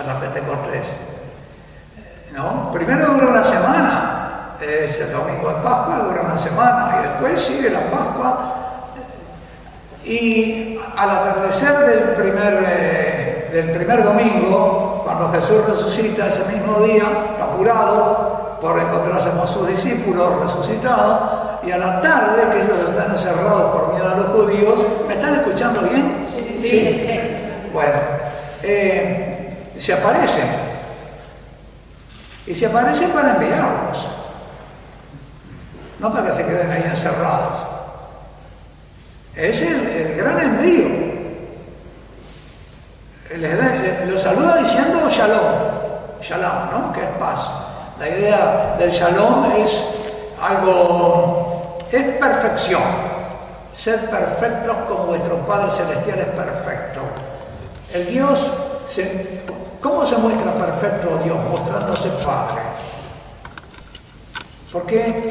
a la Pentecostés. ¿No? Primero dura una semana, es el domingo de Pascua, dura una semana, y después sigue la Pascua. Y al atardecer del primer, eh, del primer domingo, cuando Jesús resucita ese mismo día, apurado por encontrarse con sus discípulos resucitados, y a la tarde, que ellos están encerrados por miedo a los judíos, ¿me están escuchando bien? Sí. Bueno, eh, se aparecen. Y se aparecen para enviarlos. No para que se queden ahí encerrados. Es el, gran envío. Les Los saluda diciendo shalom. Shalom, ¿no? Que es paz. La idea del shalom es algo, es perfección. Ser perfectos como vuestro Padre Celestial es perfecto. El Dios, se- ¿cómo se muestra perfecto Dios? Mostrándose Padre. Porque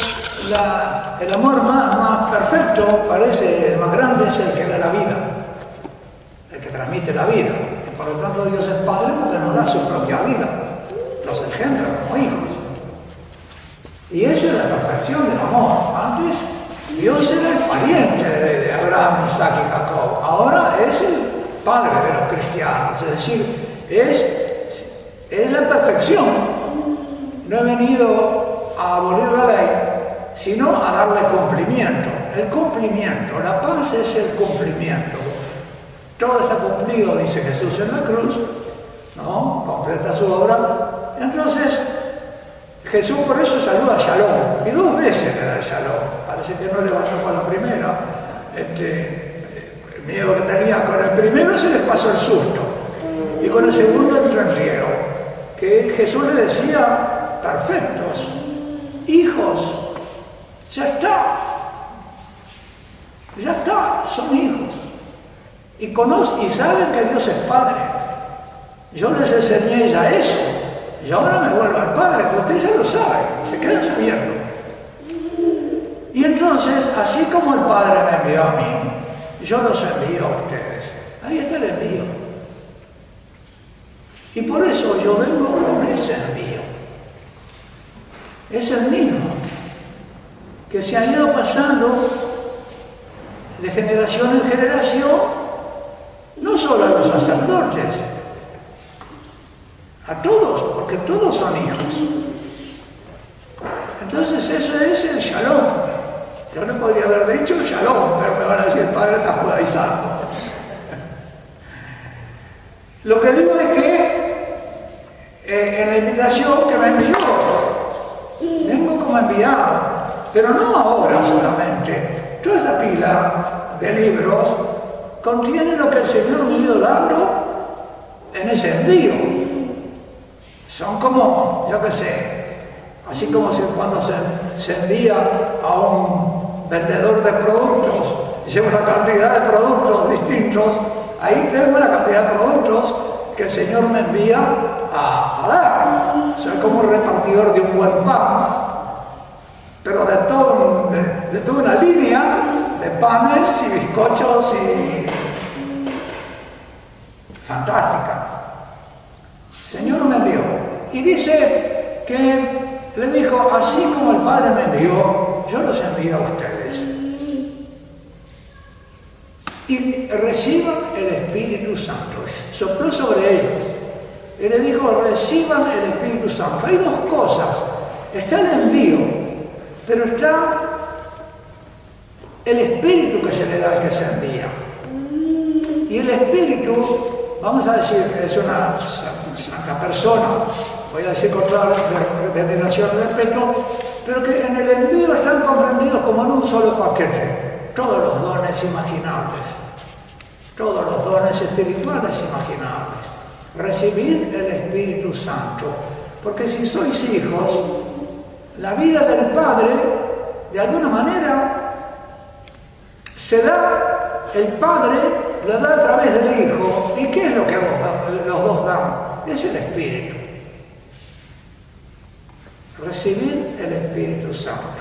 el amor más, perfecto, parece el más grande, es el que da la vida, el que transmite la vida. Y por lo tanto Dios es Padre porque nos da su propia vida, los engendra como hijos. Y eso es la perfección del amor. Antes Dios era el pariente de Abraham, Isaac y Jacob. Ahora es el padre de los cristianos. Es decir, es, es la perfección. No he venido a abolir la ley, sino a darle cumplimiento. El cumplimiento, la paz es el cumplimiento. Todo está cumplido, dice Jesús en la cruz, ¿no? Completa su obra. Entonces, Jesús por eso saluda a Shalom, y dos veces le da Shalom. Parece que no le bastó con la primera. Este, el miedo que tenía con el primero se le pasó el susto. Y con el segundo entendieron que Jesús le decía, perfectos, hijos, ya está. Ya está, son hijos. Y conocen y saben que Dios es Padre. Yo les enseñé ya eso. Y ahora me vuelvo al Padre, que ustedes ya lo saben, se quedan sabiendo. Y entonces, así como el Padre me envió a mí, yo los envío a ustedes. Ahí está el envío. Y por eso yo vengo con ese envío. Es el mismo que se ha ido pasando de generación en generación, no solo a los sacerdotes, a todos, porque todos son hijos. Entonces eso es el shalom. Yo no podría haber dicho shalom, pero me van a decir, el padre está judaizando. Lo que digo es que eh, en la invitación que me envió, vengo como enviado, pero no ahora solamente. Toda esta pila de libros contiene lo que el Señor me ha ido dando en ese envío. Son como, yo qué sé, así como si cuando se, se envía a un vendedor de productos, lleva una cantidad de productos distintos, ahí tengo una cantidad de productos que el Señor me envía a, dar. Soy como un repartidor de un buen pan, pero de, todo, de, toda una línea de panes y bizcochos y fantástica. Señor me envió. Y dice que le dijo, así como el Padre me envió, yo los envío a ustedes. Y reciban el Espíritu Santo. Sopló sobre ellos. Y le dijo, reciban el Espíritu Santo. Hay dos cosas. Está el envío, pero está el Espíritu que se le da al que se envía. Y el Espíritu, vamos a decir, es una santa persona, voy a decir con toda veneración y respeto, pero que en el envío están comprendidos como en un solo paquete, todos los dones imaginables, todos los dones espirituales imaginables. Recibid el Espíritu Santo, porque si sois hijos, la vida del Padre, de alguna manera, se da, el Padre la da a través del Hijo. ¿Y qué es lo que los dos dan? Es el Espíritu. Recibir el Espíritu Santo.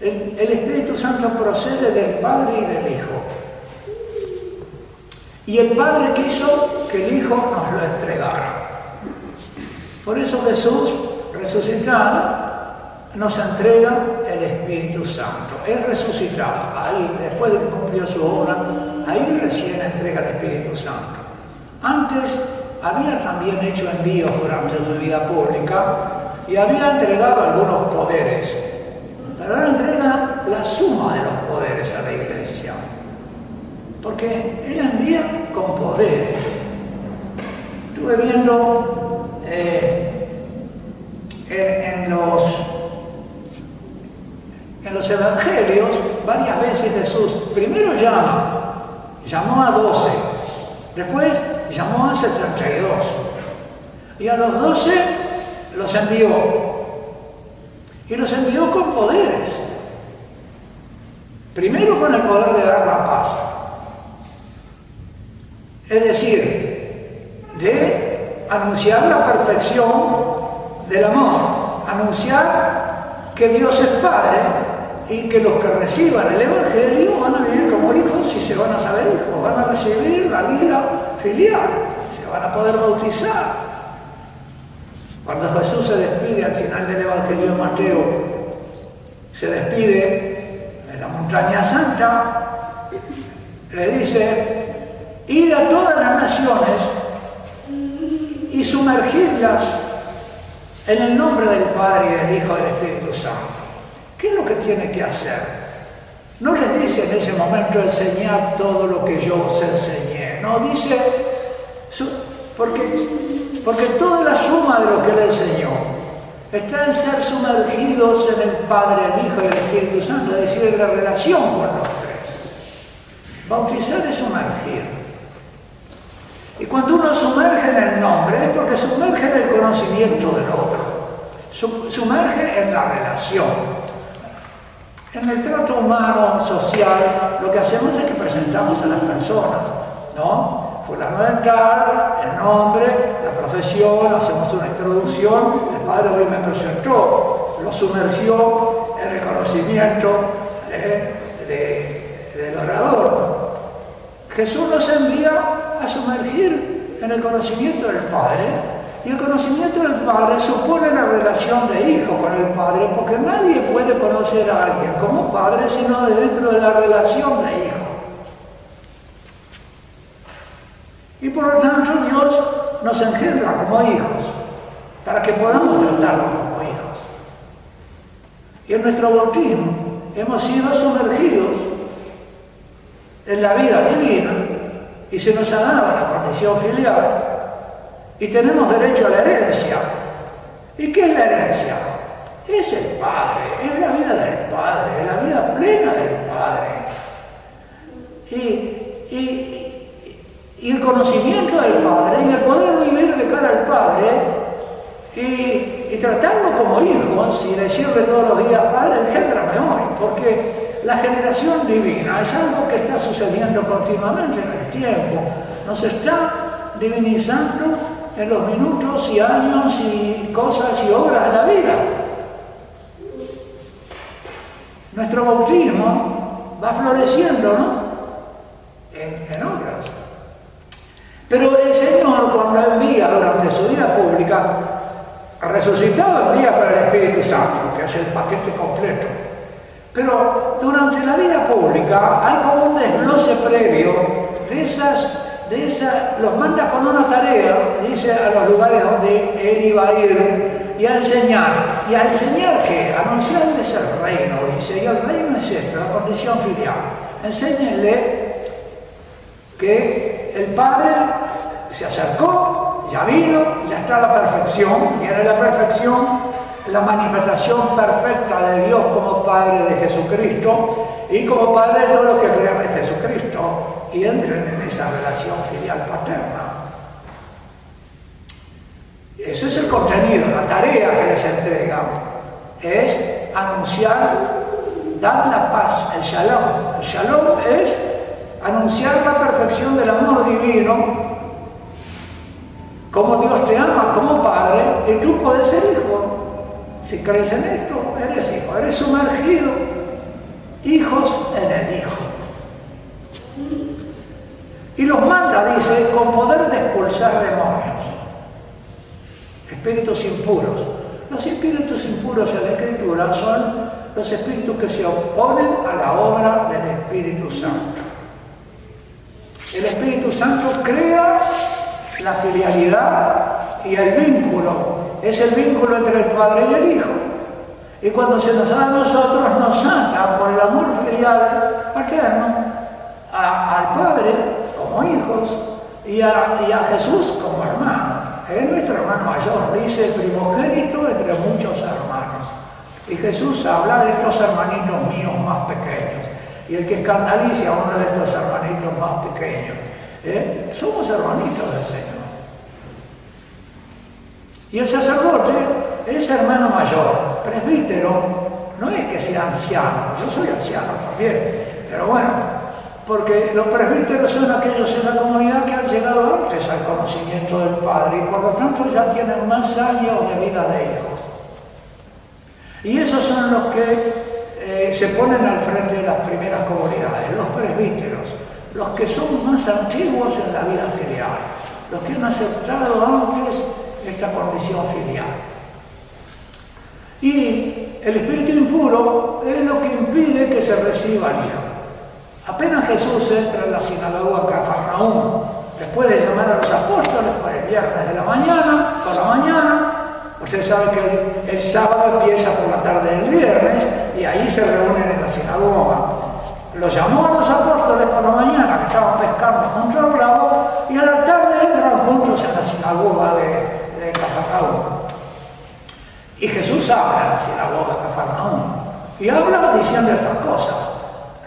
El, Espíritu Santo procede del Padre y del Hijo. Y el Padre quiso que el Hijo nos lo entregara. Por eso Jesús, resucitado, nos entrega el Espíritu Santo. Es resucitado, ahí, después de que cumplió su obra, ahí recién entrega el Espíritu Santo. Antes había también hecho envíos durante su vida pública y había entregado algunos poderes, pero ahora entrega la suma de los poderes a la iglesia, porque él envía con poderes. Estuve viendo eh, en, los, en los evangelios varias veces Jesús primero llama, llamó a doce, después llamó a 72 y a los 12 los envió. Y los envió con poderes. Primero con el poder de dar la paz. Es decir, de anunciar la perfección del amor, anunciar que Dios es Padre y que los que reciban el Evangelio van a vivir como hijos y se van a saber hijos, van a recibir la vida filial, se van a poder bautizar. Cuando Jesús se despide al final del Evangelio de Mateo, se despide en la montaña santa, le dice, ir a todas las naciones y sumergirlas en el nombre del Padre y del Hijo y del Espíritu Santo. ¿Qué es lo que tiene que hacer? No les dice en ese momento enseñar todo lo que yo os enseñé. No, dice, porque, porque toda la suma de lo que él enseñó está en ser sumergidos en el Padre, el Hijo y el Espíritu Santo, es decir, en la relación con los tres. Bautizar es sumergir. Y cuando uno sumerge en el nombre es porque sumerge en el conocimiento del otro, sumerge en la relación. En el trato humano, social, lo que hacemos es que presentamos a las personas, ¿no? Entrar, el nombre, la profesión, hacemos una introducción, el padre hoy me presentó, lo sumergió en el conocimiento del orador. Jesús nos envía a sumergir en el conocimiento del Padre y el conocimiento del Padre supone la relación de hijo con el Padre, porque nadie puede conocer a alguien como Padre sino de dentro de la relación de hijo. Y por lo tanto Dios nos engendra como hijos, para que podamos tratarlo como hijos. Y en nuestro bautismo hemos sido sumergidos en la vida divina y se nos ha dado la condición filial y tenemos derecho a la herencia. ¿Y qué es la herencia? Es el Padre, es la vida del Padre, es la vida plena del Padre. Y, el conocimiento del Padre y el poder vivir de cara al Padre y, tratarlo como hijos y decirle todos los días, Padre, engendrame hoy, porque la generación divina es algo que está sucediendo continuamente en el tiempo. Nos está divinizando en los minutos y años y cosas y obras de la vida. Nuestro bautismo va floreciendo, ¿no? En, obras. Pero el Señor cuando envía durante su vida pública, resucitado envía para el Espíritu Santo, que es el paquete completo. Pero durante la vida pública hay como un desglose previo de esas de esa, los manda con una tarea, dice a los lugares donde él iba a ir y a enseñar. ¿Y a enseñar qué? Anunciarles el reino, dice, y el reino es esto, la condición filial. Enséñenle que el Padre se acercó, ya vino, ya está la perfección, y era la perfección la manifestación perfecta de Dios como Padre de Jesucristo y como Padre de todos los que crean en Jesucristo y entren en esa relación filial paterna. Ese es el contenido, la tarea que les entrega es anunciar, dar la paz, el shalom. El shalom es anunciar la perfección del amor divino, como Dios te ama como Padre, y tú puedes ser hijo. Si crees en esto, eres hijo, eres sumergido, hijos en el Hijo. Y los manda, dice, con poder de expulsar demonios. espíritus impuros. Los espíritus impuros en la Escritura son los espíritus que se oponen a la obra del Espíritu Santo. El Espíritu Santo crea la filialidad y el vínculo. Es el vínculo entre el Padre y el Hijo. Y cuando se nos da a nosotros, nos saca por el amor filial paterno al Padre como hijos y a, y a Jesús como hermano. Es nuestro hermano mayor, dice primogénito entre muchos hermanos. Y Jesús habla de estos hermanitos míos más pequeños. Y el que escandalice a uno de estos hermanitos más pequeños, ¿eh? somos hermanitos del Señor. Y el sacerdote es hermano mayor, presbítero, no es que sea anciano, yo soy anciano también, pero bueno, porque los presbíteros son aquellos en la comunidad que han llegado antes al conocimiento del Padre y por lo tanto ya tienen más años de vida de hijos. Y esos son los que se ponen al frente de las primeras comunidades, los presbíteros, los que son más antiguos en la vida filial, los que han aceptado antes esta condición filial. Y el espíritu impuro es lo que impide que se reciba el Hijo. Apenas Jesús entra en la sinagoga Cafarnaúm, después de llamar a los apóstoles para el viernes de la mañana, por la mañana, usted sabe que el, sábado empieza por la tarde del viernes y ahí se reúnen en la sinagoga. Los llamó a los apóstoles por la mañana, que estaban pescando junto al lago, y a la tarde entran juntos en la sinagoga de, de. Y Jesús habla en la sinagoga de Cafarnaúm y habla diciendo estas cosas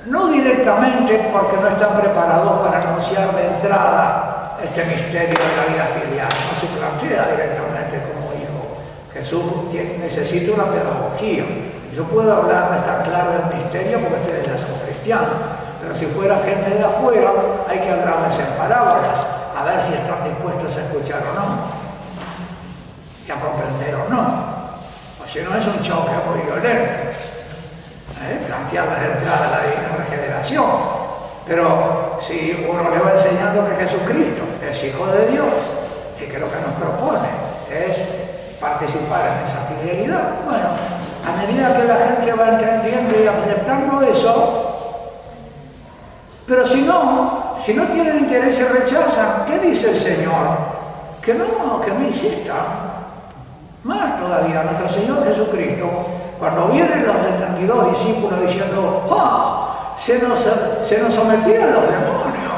no directamente porque no están preparados para anunciar de entrada este misterio de la vida filial, no se plantea directamente. Jesús necesita una pedagogía. Yo puedo hablar estar claro del misterio porque ustedes ya son cristianos, pero si fuera gente de afuera hay que hablarles en parábolas, a ver si están dispuestos a escuchar o no, y a comprender o no. O si no es un choque muy violento. ¿eh? plantear las entradas a la divina regeneración. Pero si uno le va enseñando que Jesucristo es Hijo de Dios y que lo que nos propone es participar en esa fidelidad, bueno, a medida que la gente va entendiendo y aceptando eso, pero si no, si no tienen interés y rechazan, ¿qué dice el Señor? Que no, que no insistan. Más todavía, nuestro Señor Jesucristo cuando vienen los 72 discípulos diciendo, ¡ah! Se nos, se nos sometían los demonios.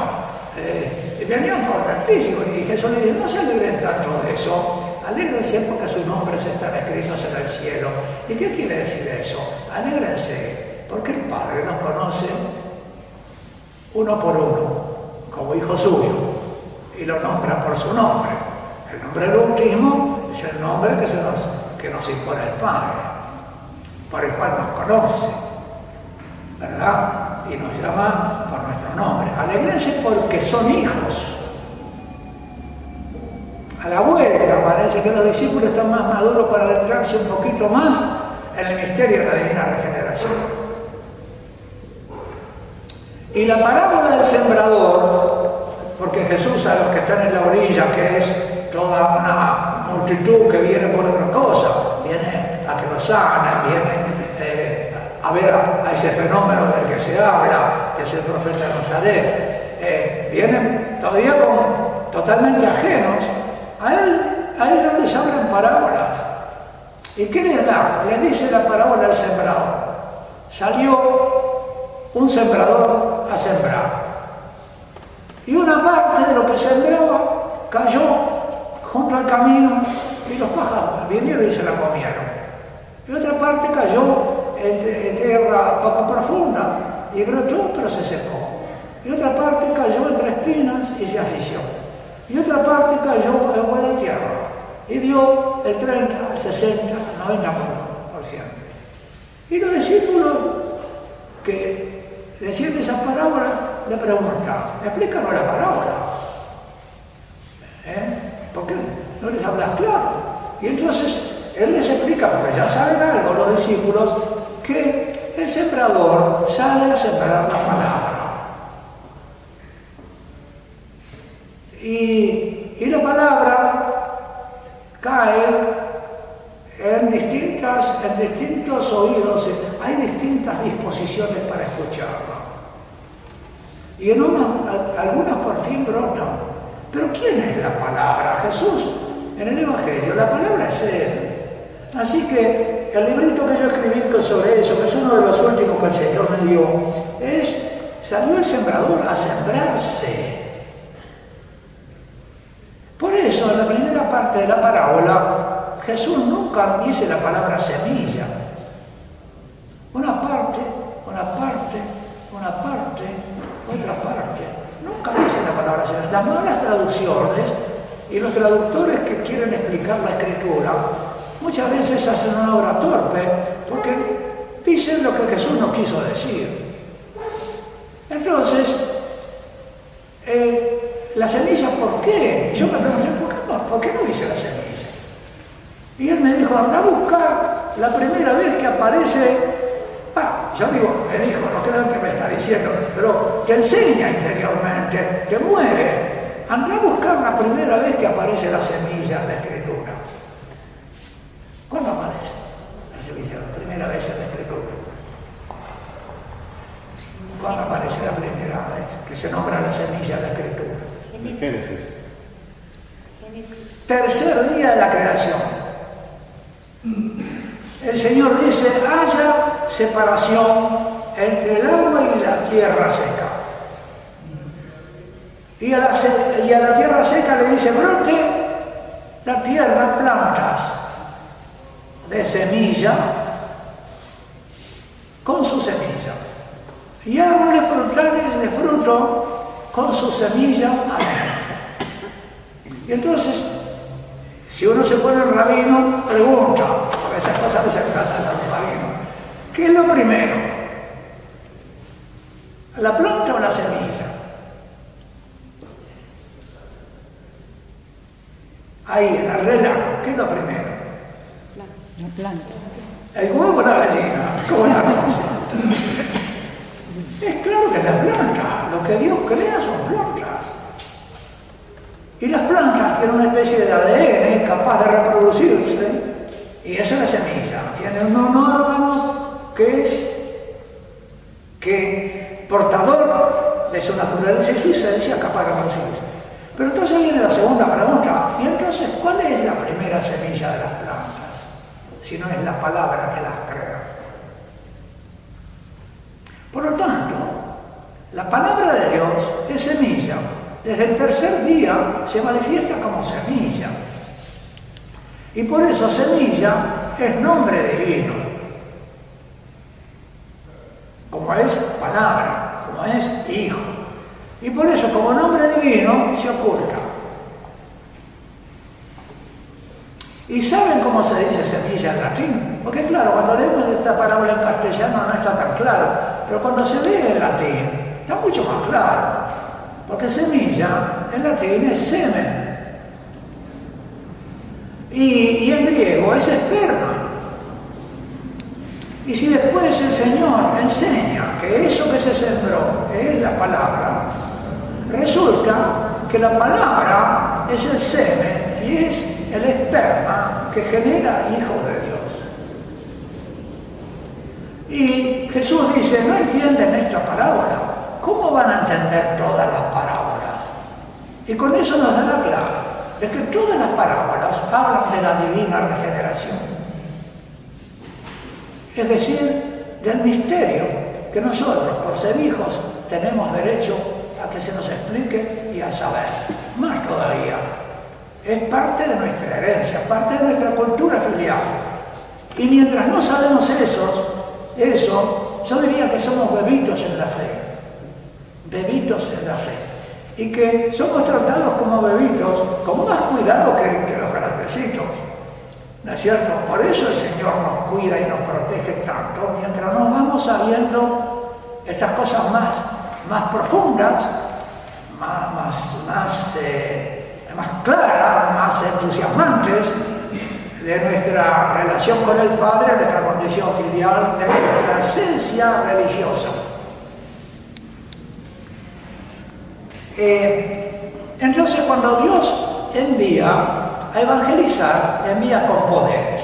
Eh, venían correctísimos. Y Jesús le dice, no se alegren tanto de eso. Alégrense porque sus nombres están escritos en el cielo. ¿Y qué quiere decir eso? Alégrense porque el Padre nos conoce uno por uno, como hijo suyo, y lo nombra por su nombre. El nombre del bautismo es el nombre que, nos, que nos impone el Padre por el cual nos conoce, ¿verdad? Y nos llama por nuestro nombre. Alegrense porque son hijos. A la parece que los discípulos están más maduros para adentrarse un poquito más en el misterio de la divina regeneración. Y la parábola del sembrador, porque Jesús a los que están en la orilla, que es toda una multitud que viene por otra cosa, viene a que lo sana, viene eh, a ver a, ese fenómeno del que se habla, que es el profeta Nazaret, eh, vienen todavía como totalmente ajenos. A él, a ellos les hablan parábolas. ¿Y qué les da? Les dice la parábola del sembrador. Salió un sembrador a sembrar. Y una parte de lo que sembraba cayó junto al camino y los pájaros vinieron y se la comieron. Y otra parte cayó en, tierra poco profunda y brotó pero se secó. Y otra parte cayó entre espinas y se afició. Y otra parte cayó en buena tierra y dio el 30, el 60, el 90%. Y los discípulos que decían esa parábola le preguntan, explícanos la parábola. ¿Eh? ¿Por qué no les hablas claro? Y entonces él les explica, porque ya saben algo los discípulos, que el sembrador sale a sembrar la palabra. Y, la palabra cae en, distintas, en distintos oídos, hay distintas disposiciones para escucharlo. Y en algunas por fin brotan. Pero ¿quién es la palabra? Jesús en el Evangelio. La palabra es Él. Así que el librito que yo escribí sobre eso, que es uno de los últimos que el Señor me dio, es, salió el sembrador a sembrarse. Por eso, en la primera parte de la parábola, Jesús nunca dice la palabra semilla. Una parte, una parte, una parte, otra parte. Nunca dice la palabra semilla. Las malas traducciones y los traductores que quieren explicar la escritura muchas veces hacen una obra torpe porque dicen lo que Jesús no quiso decir. Entonces, la semilla, ¿por qué? Yo me pregunté, ¿por qué no, ¿por qué no dice la semilla? Y él me dijo, anda a buscar la primera vez que aparece, ah, yo digo, me dijo, no creo que me está diciendo, pero que enseña interiormente, que muere. Anda a buscar la primera vez que aparece la semilla en la escritura. ¿Cuándo aparece la semilla? La primera vez en la escritura. ¿Cuándo aparece la primera vez que se nombra la semilla en la escritura? En Génesis. Tercer día de la creación. El Señor dice, haya separación entre el agua y la tierra seca. Y a la, y a la tierra seca le dice, brote la tierra plantas de semilla con su semilla. Y árboles frutales de fruto con su semilla. Y entonces, si uno se pone el rabino, pregunta, a veces cosas de se tratan los rabinos, ¿qué es lo primero? ¿La planta o la semilla? Ahí, en el relato, ¿qué es lo primero? La planta. El huevo o la gallina, ¿cómo la conoce? es claro que la planta, lo que Dios crea son plantas. Y las plantas tienen una especie de ADN capaz de reproducirse, y eso es la semilla. Tiene un órgano que es que portador de su naturaleza y su esencia capaz de reproducirse. Pero entonces viene la segunda pregunta, ¿y entonces cuál es la primera semilla de las plantas? si no es la palabra que las crea. Por lo tanto, la palabra de Dios es semilla. Desde el tercer día se manifiesta como semilla. Y por eso semilla es nombre divino. Como es palabra, como es hijo. Y por eso como nombre divino se oculta. ¿Y saben cómo se dice semilla en latín? Porque claro, cuando leemos esta palabra en castellano no está tan claro, pero cuando se lee en latín está mucho más claro. Porque semilla en latín es semen. Y, en griego es esperma. Y si después el Señor enseña que eso que se sembró es la palabra, resulta que la palabra es el semen y es el esperma que genera hijos de Dios. Y Jesús dice, no entienden esta parábola, ¿cómo van a entender todas las parábolas? Y con eso nos da la clave de que todas las parábolas hablan de la divina regeneración. Es decir, del misterio que nosotros, por ser hijos, tenemos derecho a que se nos explique y a saber. Más todavía, es parte de nuestra herencia, parte de nuestra cultura filial. Y mientras no sabemos eso, eso, yo diría que somos bebitos en la fe, bebitos en la fe. Y que somos tratados como bebitos con más cuidado que, los grandecitos. ¿No es cierto? Por eso el Señor nos cuida y nos protege tanto, mientras nos vamos sabiendo estas cosas más, más profundas, más, más, más eh, más claras, más entusiasmantes de nuestra relación con el Padre, de nuestra condición filial, de nuestra esencia religiosa. Eh, entonces cuando Dios envía a evangelizar, envía con poderes.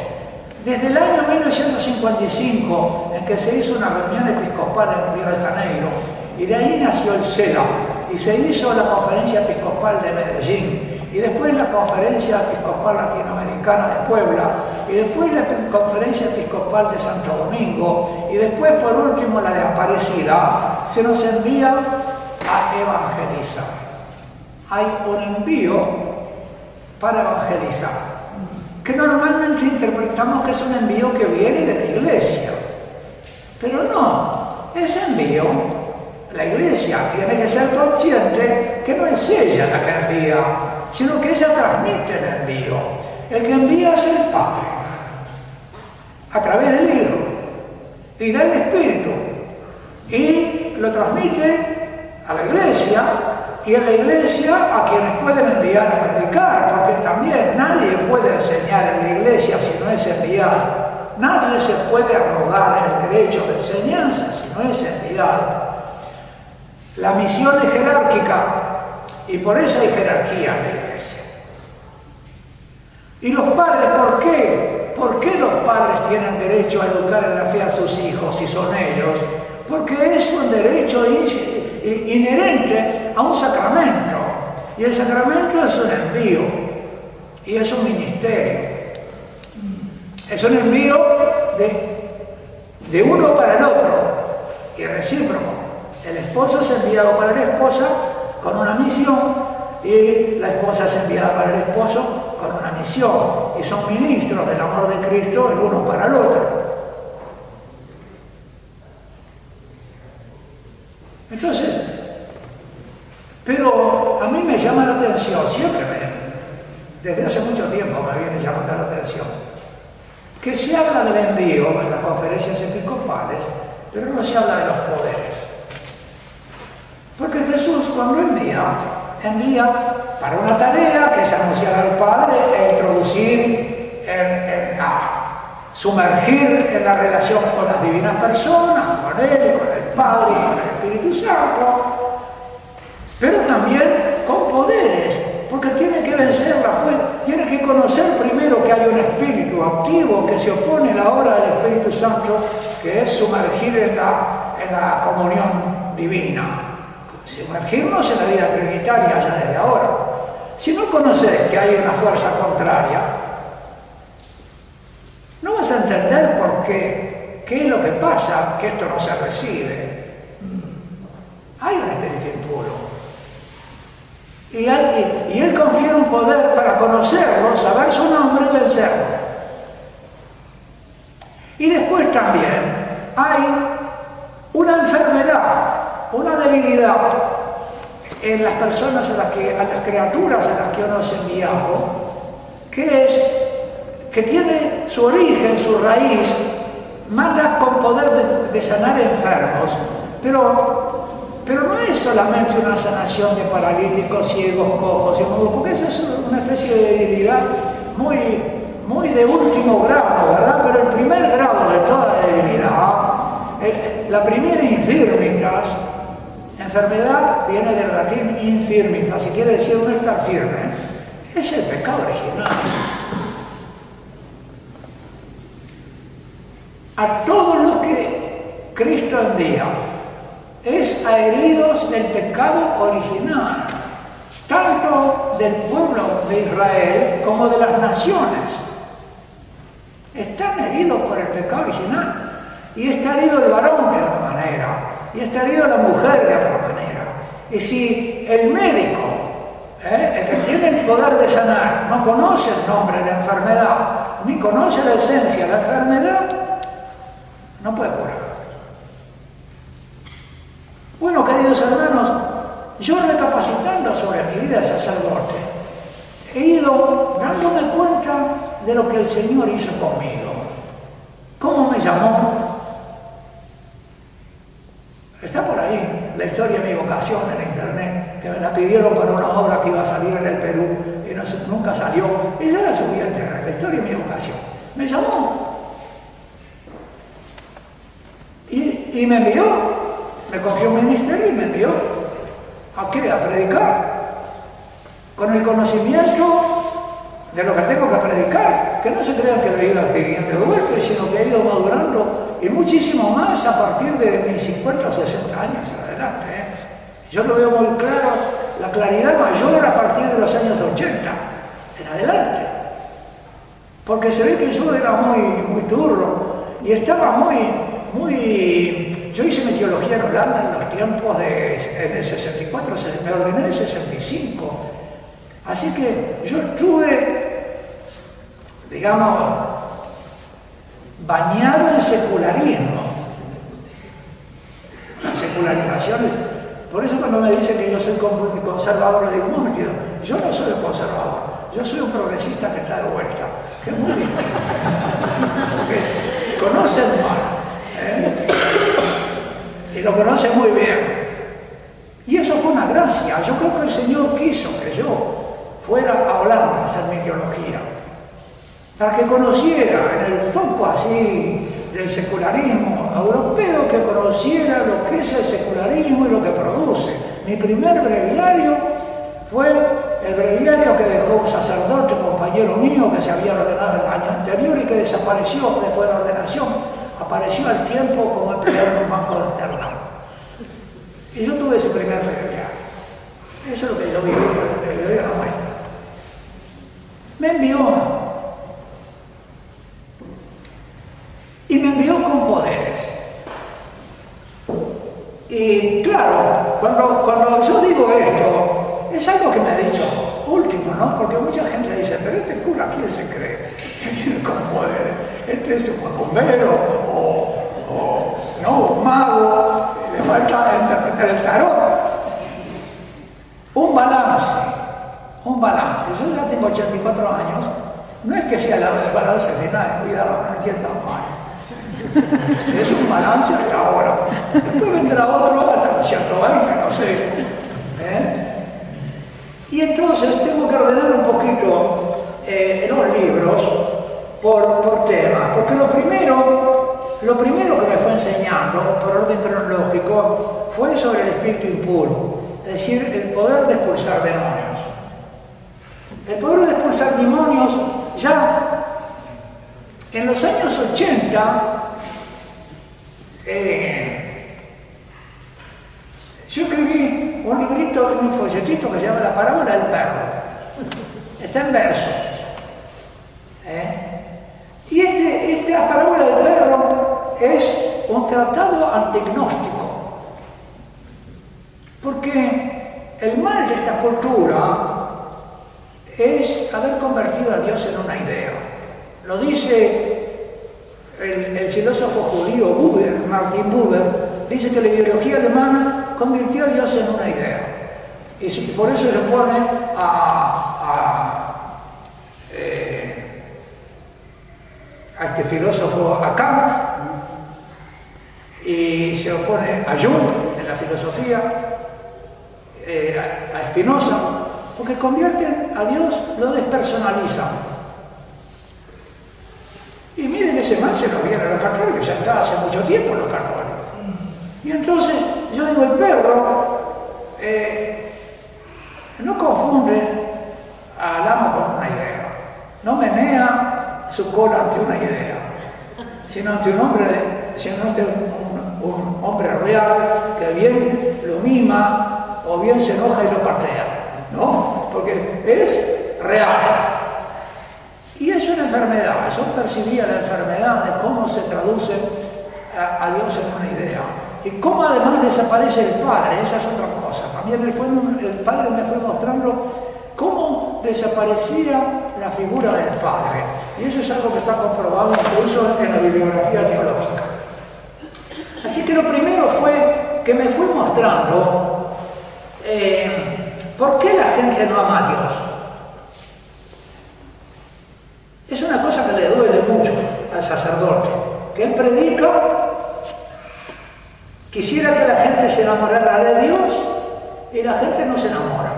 Desde el año 1955, en que se hizo una reunión episcopal en Río de Janeiro, y de ahí nació el CELA, y se hizo la conferencia episcopal de Medellín, y después la conferencia episcopal latinoamericana de Puebla, y después la conferencia episcopal de Santo Domingo, y después por último la de Aparecida, se nos envía a evangelizar. Hay un envío para evangelizar que normalmente interpretamos que es un envío que viene de la iglesia. Pero no, ese envío, la iglesia tiene que ser consciente que no es ella la que envía, sino que ella transmite el envío. El que envía es el Padre, a través del Hijo y del Espíritu, y lo transmite a la iglesia y en la iglesia a quienes pueden enviar a predicar, porque también nadie puede enseñar en la iglesia si no es enviado. Nadie se puede arrogar el derecho de enseñanza si no es enviado. La misión es jerárquica y por eso hay jerarquía en la iglesia. ¿Y los padres por qué? ¿Por qué los padres tienen derecho a educar en la fe a sus hijos si son ellos? Porque es un derecho inherente a un sacramento. Y el sacramento es un envío y es un ministerio. Es un envío de, de uno para el otro y recíproco. El esposo es enviado para la esposa con una misión y la esposa es enviada para el esposo con una misión. Y son ministros del amor de Cristo el uno para el otro. Entonces, pero a mí me llama la atención, siempre me, desde hace mucho tiempo me viene llamando la atención, que se habla del envío en las conferencias episcopales, pero no se habla de los poderes. Porque Jesús cuando envía, envía para una tarea que es anunciar al Padre e introducir, en, sumergir en la relación con las divinas personas, con Él, con el Padre, con el Espíritu Santo, pero también con poderes, porque tiene que vencerla, pues, tiene que conocer primero que hay un espíritu activo que se opone a la obra del Espíritu Santo, que es sumergir en la, en la comunión divina. Sumergirnos en la vida trinitaria ya desde ahora. Si no conoces que hay una fuerza contraria, no vas a entender por qué, qué es lo que pasa, que esto no se recibe. Hay un espíritu impuro. Y, él confiere un poder para conocerlo, saber su nombre y vencerlo. Y después también hay una enfermedad, una debilidad en las personas, a las, que, a las criaturas a las que uno es enviado, que es que tiene su origen, su raíz, manda con poder de, sanar enfermos, pero, pero no es solamente una sanación de paralíticos, ciegos, cojos y porque esa es una especie de debilidad muy, muy de último grado, ¿verdad? Pero el primer grado de toda debilidad, la primera infirmitas, enfermedad viene del latín infirmitas, si quiere decir no estar firme, es el pecado original. A todo lo que Cristo envía es a heridos del pecado original, tanto del pueblo de Israel como de las naciones. Están heridos por el pecado original. Y está herido el varón de una manera, y está herido la mujer de otra manera. Y si el médico, ¿eh? el que tiene el poder de sanar, no conoce el nombre de la enfermedad, ni conoce la esencia de la enfermedad, no puede curar. Bueno, queridos hermanos, yo recapacitando sobre mi vida de sacerdote, he ido dándome cuenta de lo que el Señor hizo conmigo. ¿Cómo me llamó? Está por ahí la historia de mi vocación en internet, que me la pidieron para una obra que iba a salir en el Perú y nunca salió. Y yo la subí a internet, la historia de mi vocación. Me llamó Y me envió, me confió un ministerio y me envió. ¿A qué? A predicar. Con el conocimiento de lo que tengo que predicar, que no se crean que lo he ido adquiriendo de golpe, sino que he ido madurando y muchísimo más a partir de mis 50 o 60 años adelante. ¿eh? Yo lo veo muy claro, la claridad mayor a partir de los años 80 en adelante. Porque se ve que yo era muy, muy turro y estaba muy, muy... Yo hice mi teología en Holanda en los tiempos de... en el 64, me ordené en el 65. Así que yo estuve, digamos, bañado en secularismo. La secularización por eso cuando me dicen que yo soy conservador, le digo, un momentito, yo no soy conservador, yo soy un progresista que está de vuelta. Que es muy. Porque conocen mal. Y lo conocen muy bien. Y eso fue una gracia. Yo creo que el Señor quiso que yo fuera a Holanda a hacer mi teología. Para que conociera en el foco así del secularismo europeo, que conociera lo que es el secularismo y lo que produce. Mi primer breviario fue el breviario que dejó un sacerdote, compañero mío, que se había ordenado el año anterior y que desapareció después de la ordenación. Apareció al tiempo como el primer banco de Amsterdam. Y yo tuve ese primer breviario. Eso es lo que yo yo la. Me envió y me envió con poderes. Y claro, cuando, cuando yo digo esto, es algo que me ha dicho último, ¿no? Porque mucha gente dice, pero este cura, ¿quién se cree? Que viene con poderes. Este es un macumbero o, no, un mago, le falta interpretar el tarot. Un balance, un balance. Yo ya tengo 84 años, no es que sea el balance de nada, cuidado, no entiendan mal. Es un balance hasta ahora. Después vendrá otro hasta los 120, no sé. ¿eh? Y entonces tengo que ordenar un poquito eh, los libros por, por tema, porque lo primero, lo primero que me fue enseñando, por orden cronológico, fue sobre el espíritu impuro, es decir, el poder de expulsar demonios. El poder de expulsar demonios ya en los años 80 eh, yo escribí un librito, un folletito que se llama La parábola del perro. Está en verso. ¿eh? Y este, esta parábola del perro es un tratado antignóstico. Porque el mal de esta cultura es haber convertido a Dios en una idea. Lo dice el, filósofo judío Buber, Martin Buber, dice que la ideología alemana convirtió a Dios en una idea. Y por eso se pone a, eh, a, este filósofo, a Kant, y se opone a Jung en la filosofía, eh, a Spinoza, porque convierten a Dios, lo despersonalizan. Y miren, ese mal se lo vieron los católicos, ya está hace mucho tiempo los católicos. Y entonces yo digo, el perro eh, no confunde al amo con una idea, no menea su cola ante una idea, sino ante un hombre, sino ante un, un hombre real que bien lo mima o bien se enoja y lo patea, ¿no? Porque es real. Y es una enfermedad, eso percibía la enfermedad de cómo se traduce a, Dios en una idea. Y cómo además desaparece el Padre, esa es otra cosa. También el, el Padre me fue mostrando cómo desaparecía la figura del Padre. Y eso es algo que está comprobado incluso en la bibliografía teológica. Así que lo primero fue que me fue mostrando eh, por qué la gente no ama a Dios. Es una cosa que le duele mucho al sacerdote, que él predica, quisiera que la gente se enamorara de Dios y la gente no se enamora.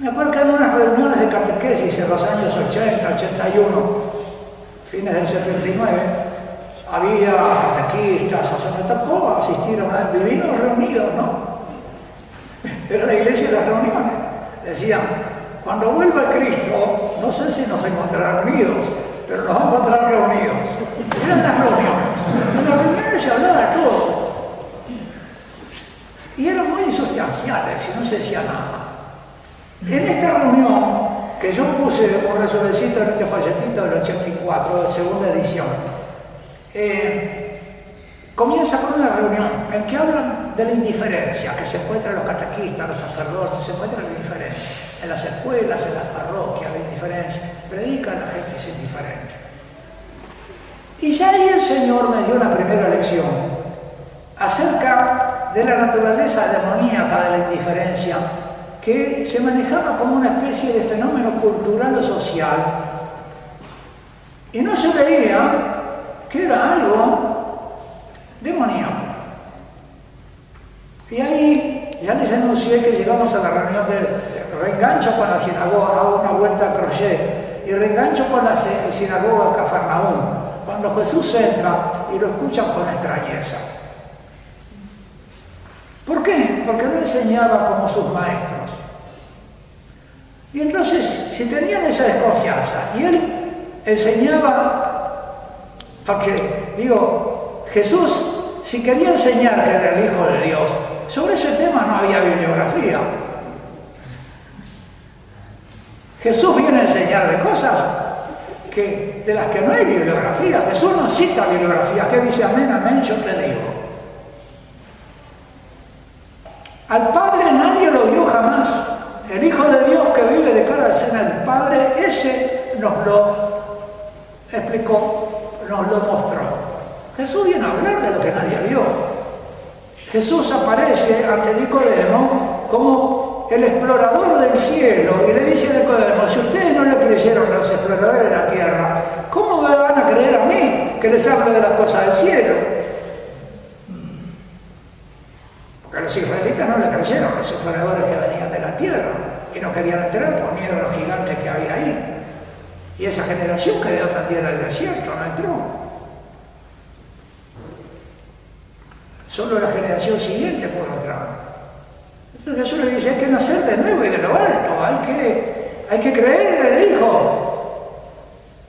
Me acuerdo que en unas reuniones de catequesis en los años 80, 81, fines del 79, había catequistas, sacerdotes, tocó asistir a una vivimos reunidos, ¿no? Era la iglesia de las reuniones. Decían, cuando vuelva Cristo, no sé si nos encontrarán unidos, pero nos vamos a encontrar reunidos. Eran las reuniones. En las reuniones se hablaba todo. Y eran muy insustanciales y no se decía nada que yo puse un resumencito en este folletito del 84, de segunda edición, eh, comienza con una reunión en que hablan de la indiferencia que se encuentra en los catequistas, los sacerdotes, se encuentra la indiferencia en las escuelas, en las parroquias, la indiferencia, predican la gente es indiferente. Y ya ahí el Señor me dio una primera lección acerca de la naturaleza demoníaca de la indiferencia, que se manejaba como una especie de fenómeno cultural o social. Y no se veía que era algo demoníaco. Y ahí ya les anuncié que llegamos a la reunión de reengancho con la sinagoga, hago una vuelta a crochet, y reengancho con la sinagoga Cafarnaúm cuando Jesús entra y lo escuchan con extrañeza. ¿Por qué? Porque no enseñaba como sus maestros. Y entonces, si tenían esa desconfianza y él enseñaba, porque digo, Jesús, si quería enseñar que era el Hijo de Dios, sobre ese tema no había bibliografía. Jesús viene a enseñar de cosas que, de las que no hay bibliografía. Jesús no cita bibliografía. ¿Qué dice amén, amén? Yo te digo. Al Padre nadie lo vio jamás. El Hijo de Dios que vive de cara a escena del Padre, ese nos lo explicó, nos lo mostró. Jesús viene a hablar de lo que nadie vio. Jesús aparece ante Nicodemo como el explorador del cielo y le dice a Nicodemo, si ustedes no le creyeron a los exploradores de la tierra, ¿cómo van a creer a mí que les hablo de las cosas del cielo? Porque los israelitas no le creyeron los exploradores que venían de la tierra y no querían entrar por miedo a los gigantes que había ahí. Y esa generación que de otra tierra del desierto no entró. Solo la generación siguiente pudo entrar. Entonces Jesús le dice, hay que nacer de nuevo y de lo alto, hay que, hay que creer en el Hijo,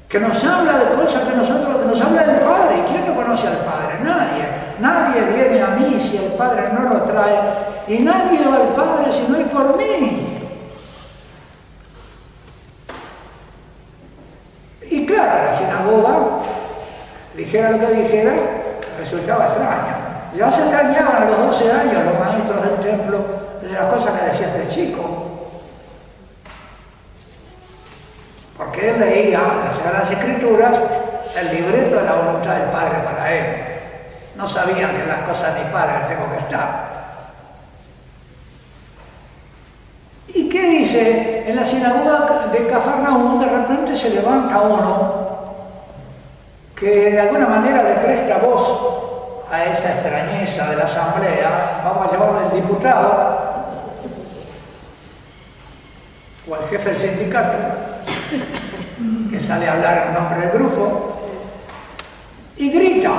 que nos habla de cosas que nosotros, que nos habla del Padre. ¿Y quién no conoce al Padre? Nadie. Nadie viene a mí si el Padre no lo trae. Y nadie va al Padre si no es por mí. Y claro, la sinagoga, dijera lo que dijera, resultaba extraño. Ya se extrañaban a los 12 años los maestros del templo de las cosas que decía este chico. Porque él leía en las Sagradas Escrituras el libreto de la voluntad del Padre para él. No sabían que las cosas de tengo que estar. ¿Y qué dice? En la sinagoga de Cafarnaúm de repente se levanta uno que de alguna manera le presta voz a esa extrañeza de la asamblea, vamos a llamarlo el diputado, o al jefe del sindicato, que sale a hablar en nombre del grupo, y grita,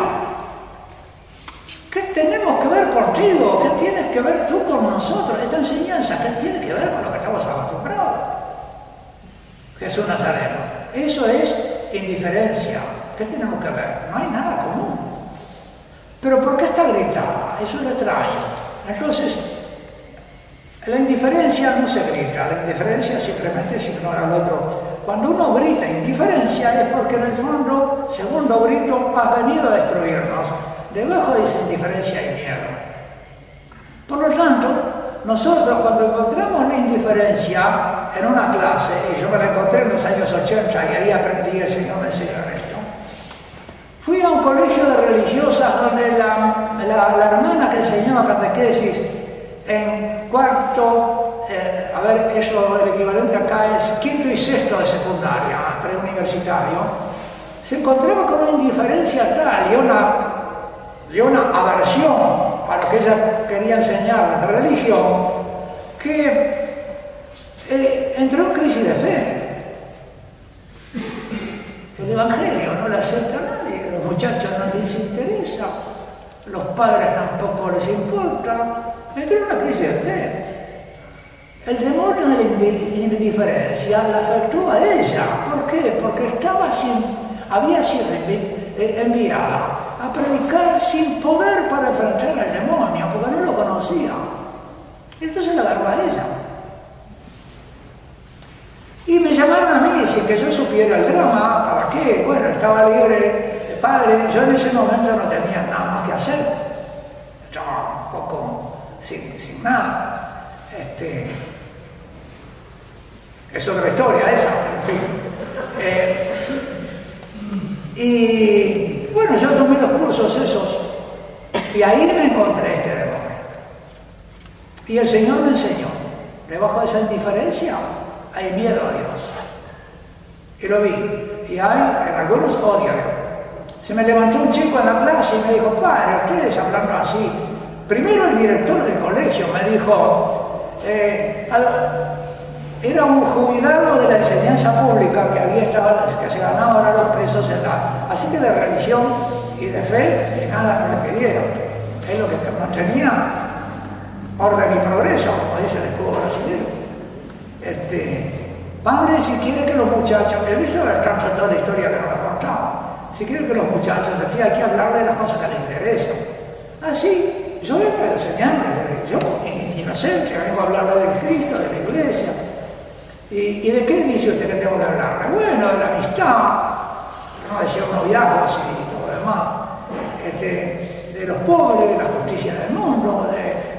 ¿qué tenemos que ver contigo? ¿Qué tienes que ver tú con nosotros? Esta enseñanza, ¿qué tiene que ver con lo que estamos acostumbrados? Jesús Nazareno. Eso es indiferencia. ¿Qué tenemos que ver? No hay nada común. Pero ¿por qué está gritada? Eso le trae. Entonces, la indiferencia no se grita, la indiferencia simplemente se ignora al otro. Cuando uno grita indiferencia es porque en el fondo, segundo grito, ha venido a destruirnos. Debajo de esa indiferencia hay miedo. Por lo tanto, nosotros cuando encontramos la indiferencia en una clase, y yo me la encontré en los años 80 y ahí aprendí, el Señor me enseñó esto, fui a un colegio de religiosas donde la, la hermana que enseñaba catequesis en cuarto, eh, a ver, eso, el equivalente acá es quinto y sexto de secundaria, preuniversitario, se encontraba con una indiferencia tal y una, y una aversión a lo que ella quería enseñar de religión, que eh, entró en crisis de fe. El Evangelio no le acepta a nadie, los muchachos no les interesa, los padres tampoco les importa, entró en una crisis de fe. El demonio de la indiferencia la afectó a ella. ¿Por qué? Porque estaba sin, había sido eh, enviada a predicar sin poder para enfrentar al demonio, porque no lo conocía. Entonces la agarró a ella. Y me llamaron a mí sin que yo supiera el drama, ¿para qué? Bueno, estaba libre de padre, yo en ese momento no tenía nada más que hacer. Estaba un poco sin, nada. Este, es otra historia esa, en fin. Eh, y bueno, yo tomé los cursos esos y ahí me encontré este demonio. Y el Señor me enseñó, debajo de esa indiferencia hay miedo a Dios. Y lo vi. Y hay, algunos odian. Se me levantó un chico en la clase y me dijo, padre, ustedes hablando así. Primero el director del colegio me dijo, eh, era un jubilado de la enseñanza pública que había que se ganaba ahora los pesos en la. Así que de religión y de fe, de nada no le pidieron. Es lo que mantenía orden y progreso, como dice el escudo brasileño. Este, padre, si quiere que los muchachos, he visto el toda la historia que nos ha contado, si quiere que los muchachos, decía, hay que hablar de las cosas que les interesan. Así, yo vengo a enseñar yo, inocente, vengo a hablar del Cristo, de la iglesia. ¿Y, de qué dice usted que tengo que hablar? Bueno, de la amistad, no decía unos viajes y todo lo demás, este, de los pobres, de la justicia del mundo,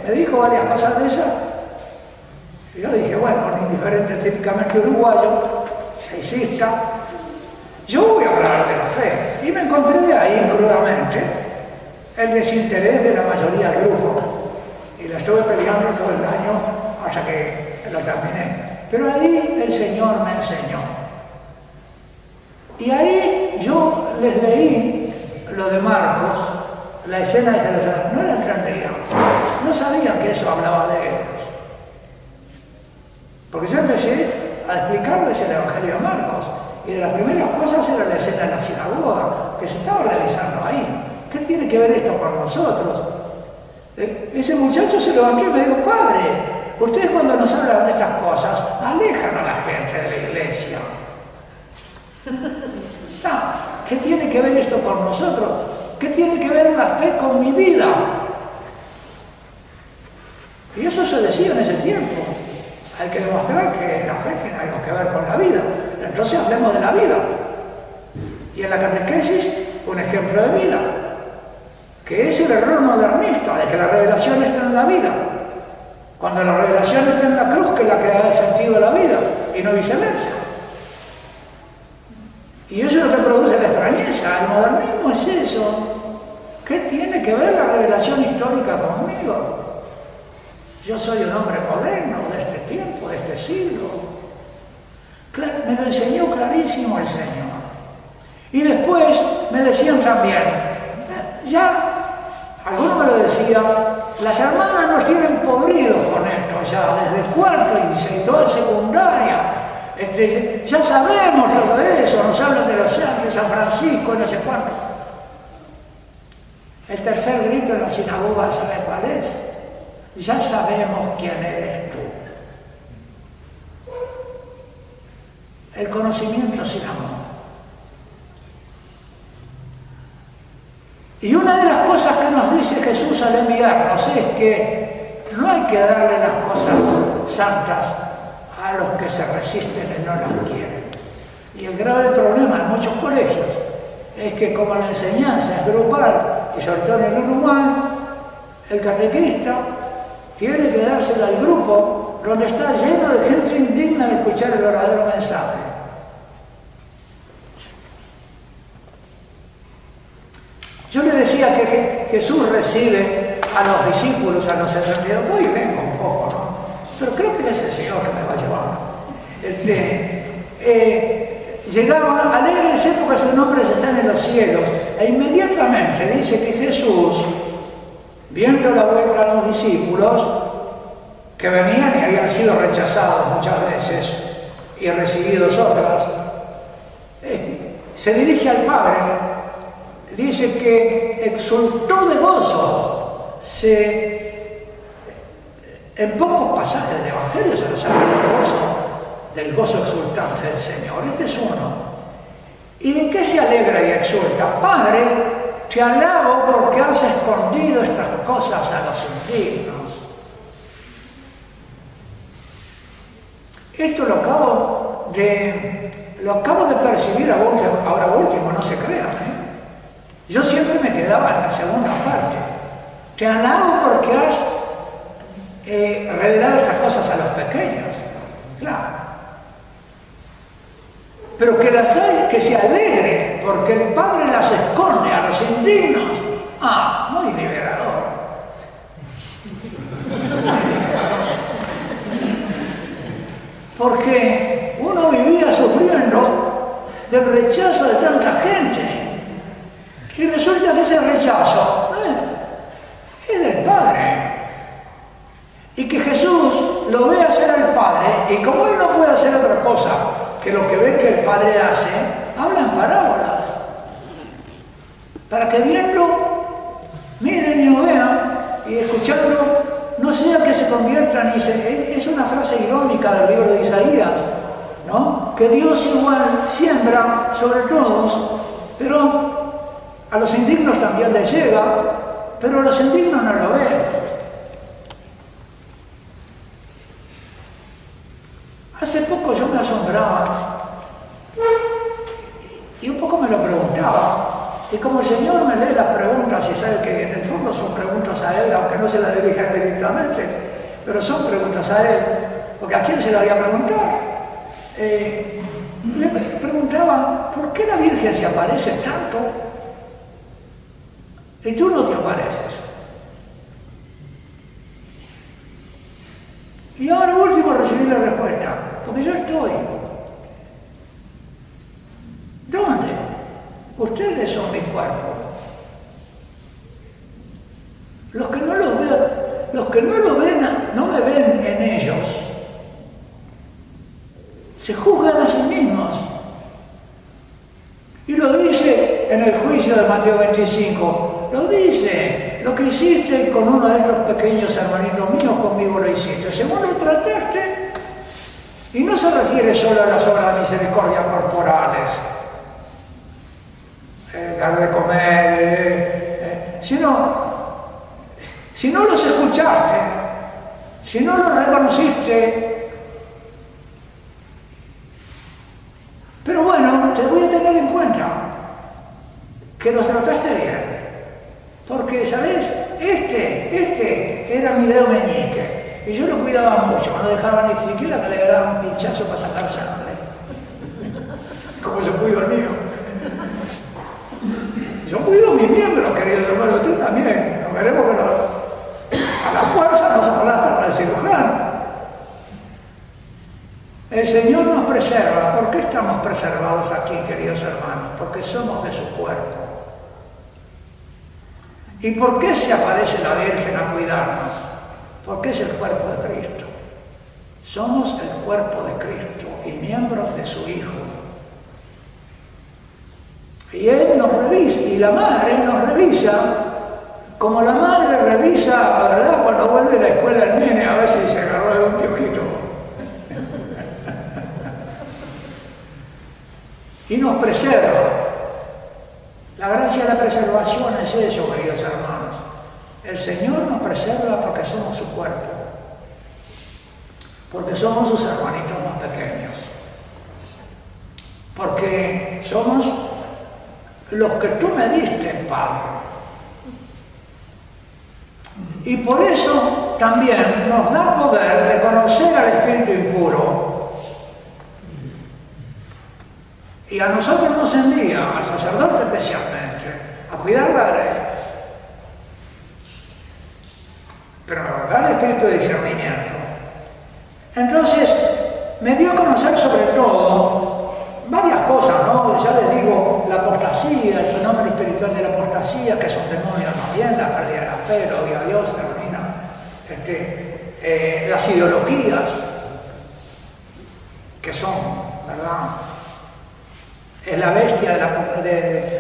me dijo varias cosas de esas. Y yo dije, bueno, un indiferente típicamente uruguayo, exista, yo voy a hablar de la fe. Y me encontré de ahí crudamente el desinterés de la mayoría del grupo. Y la estuve peleando todo el año hasta que lo terminé. Pero ahí el Señor me enseñó. Y ahí yo les leí lo de Marcos, la escena de Jerusalén. No la entendían, no sabían que eso hablaba de ellos. Porque yo empecé a explicarles el Evangelio de Marcos. Y de las primeras cosas era la escena de la sinagoga, que se estaba realizando ahí. ¿Qué tiene que ver esto con nosotros? Eh, ese muchacho se levantó y me dijo, padre, Ustedes cuando nos hablan de estas cosas, alejan a la gente de la iglesia. ¿Qué tiene que ver esto con nosotros? ¿Qué tiene que ver la fe con mi vida? Y eso se decía en ese tiempo. Hay que demostrar que la fe tiene algo que ver con la vida. Entonces hablemos de la vida. Y en la catequesis, un ejemplo de vida, que es el error modernista, de que la revelación está en la vida. Cuando la revelación está en la cruz, que es la que da el sentido de la vida, y no viceversa. Y eso es lo que produce la extrañeza. El modernismo es eso. ¿Qué tiene que ver la revelación histórica conmigo? Yo soy un hombre moderno de este tiempo, de este siglo. Me lo enseñó clarísimo el Señor. Y después me decían también, ya algunos me lo decían, las hermanas nos tienen podridos con esto ya, desde cuarto y todo secundaria. Este, ya sabemos todo eso, nos hablan de los santos, de San Francisco, no sé cuánto. El tercer grito en la sinagoga, ¿sabe cuál es? Ya sabemos quién eres tú. El conocimiento sin amor. Y una de las cosas que nos dice Jesús al enviarnos es que no hay que darle las cosas santas a los que se resisten y no las quieren. Y el grave problema en muchos colegios es que como la enseñanza es grupal, y sobre todo en Uruguay, el catequista tiene que dársela al grupo donde está lleno de gente indigna de escuchar el verdadero mensaje. Yo le decía que Jesús recibe a los discípulos, a los enfermeros, voy y vengo un poco, ¿no? Pero creo que es el Señor que me va a llevar. Este, eh, llegaba, alegrense porque sus nombres están en los cielos, e inmediatamente dice que Jesús, viendo la vuelta a los discípulos, que venían y habían sido rechazados muchas veces y recibidos otras, eh, se dirige al Padre dice que exultó de gozo. En pocos pasajes del Evangelio se nos habla del gozo, del gozo exultante del Señor. Este es uno. ¿Y de qué se alegra y exulta? Padre, te alabo porque has escondido estas cosas a los indignos. Esto lo acabo de... Lo acabo de percibir ahora último, no se crean. Yo siempre me quedaba en la segunda parte. Te alabo porque has eh, revelado estas cosas a los pequeños. Claro. Pero que, las hay, que se alegre porque el Padre las esconde a los indignos. Ah, muy liberador. Porque uno vivía sufriendo del rechazo de tanta gente. Y resulta que ese rechazo eh, es del Padre. Y que Jesús lo ve hacer al Padre, y como Él no puede hacer otra cosa que lo que ve que el Padre hace, habla en parábolas. Para que viendo, miren y vean, y escuchando, no sea que se conviertan y se... Es una frase irónica del libro de Isaías, ¿no? Que Dios igual siembra sobre todos, pero a los indignos también les llega, pero los indignos no lo ven. Hace poco yo me asombraba y un poco me lo preguntaba. Y como el Señor me lee las preguntas y sabe que en el fondo son preguntas a Él, aunque no se las dirija directamente, pero son preguntas a Él, porque a quién se la había preguntado. Eh, le preguntaba, ¿por qué la Virgen se aparece tanto y tú no te apareces. Y ahora último recibí la respuesta, porque yo estoy. ¿Dónde? Ustedes son mi cuerpo. Los que no lo ven, los que no lo ven, no me ven en ellos, se juzgan a sí mismos. Y lo dice en el juicio de Mateo 25. Lo dice, lo que hiciste con uno de estos pequeños hermanitos míos, conmigo lo hiciste. Según lo trataste, y no se refiere solo a las obras de misericordia corporales, eh, dar de comer, eh, eh, sino, si no los escuchaste, si no los reconociste, pero bueno, te voy a tener en cuenta que los trataste bien. Porque, ¿sabes? Este, este era mi dedo meñique. Y yo lo cuidaba mucho, no dejaba ni siquiera que le daba un pinchazo para sacar sangre. Como yo cuido el mío. Yo cuido mi miembro, querido hermano, tú también. Nos veremos que a la fuerza nos para el cirujano. El Señor nos preserva. ¿Por qué estamos preservados aquí, queridos hermanos? Porque somos de su cuerpo. ¿Y por qué se aparece la Virgen a cuidarnos? Porque es el cuerpo de Cristo. Somos el cuerpo de Cristo y miembros de su Hijo. Y Él nos revisa, y la madre nos revisa, como la madre revisa, ¿verdad? Cuando vuelve a la escuela el nene, a si se agarró algún piojito. y nos preserva. La gracia de la preservación es eso, queridos hermanos. El Señor nos preserva porque somos su cuerpo, porque somos sus hermanitos más pequeños, porque somos los que tú me diste, Padre. Y por eso también nos da poder de conocer al espíritu impuro. Y a nosotros nos envía, al sacerdote especialmente, a cuidar la grey. Pero nos da el espíritu de discernimiento. Entonces, me dio a conocer sobre todo varias cosas, ¿no? Ya les digo, la apostasía, el fenómeno espiritual de la apostasía, que son demonios también, la pérdida de la fe, el odio a Dios, termina, este, eh, las ideologías, que son, ¿verdad? Es la bestia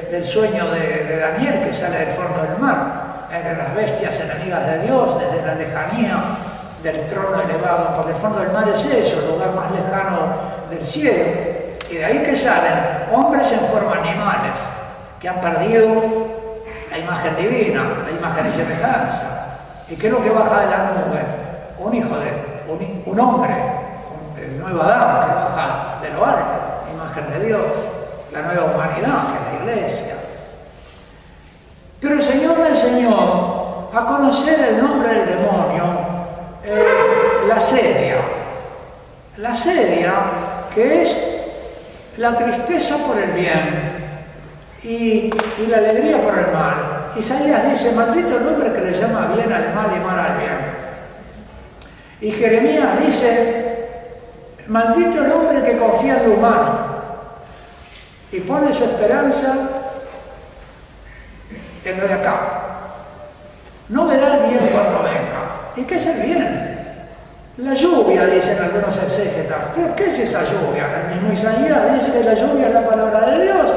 del sueño de, Daniel que sale del fondo del mar. De las bestias enemigas de Dios, desde la lejanía del trono elevado. Porque el fondo del mar es eso, el lugar más lejano del cielo. Y de ahí que salen hombres en forma animales, que han perdido la imagen divina, la imagen y semejanza. ¿Y qué es lo que baja de la nube? Un hijo de, un, un hombre, el nuevo Adán que baja de lo alto, imagen de Dios, la nueva humanidad, que la iglesia. Pero el Señor me enseñó a conocer el nombre del demonio, eh, la sedia. La sedia, que es la tristeza por el bien y, y la alegría por el mal. Isaías dice, maldito el hombre que le llama bien al mal y mal al bien. Y Jeremías dice, maldito el hombre que confía en lo humano y pone su esperanza en lo de acá. No verá el bien cuando venga. ¿Y qué es el bien? La lluvia, dicen algunos exégetas. ¿Pero qué es esa lluvia? El mismo Isaías dice que la lluvia es la palabra de Dios.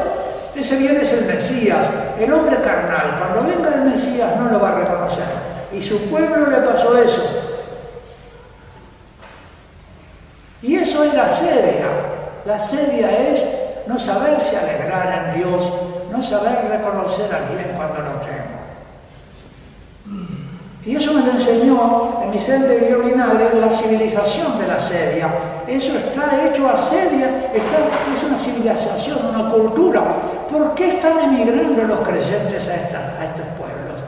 Ese bien es el Mesías, el hombre carnal. Cuando venga el Mesías no lo va a reconocer. Y su pueblo le pasó eso. Y eso es la sedia. La sedia es no saberse alegrar en Dios, no saber reconocer al bien cuando lo tengo. Y eso me lo enseñó en centro de Vinagre la civilización de la sedia. Eso está hecho a sedia, es una civilización, una cultura. ¿Por qué están emigrando los creyentes a, a estos pueblos?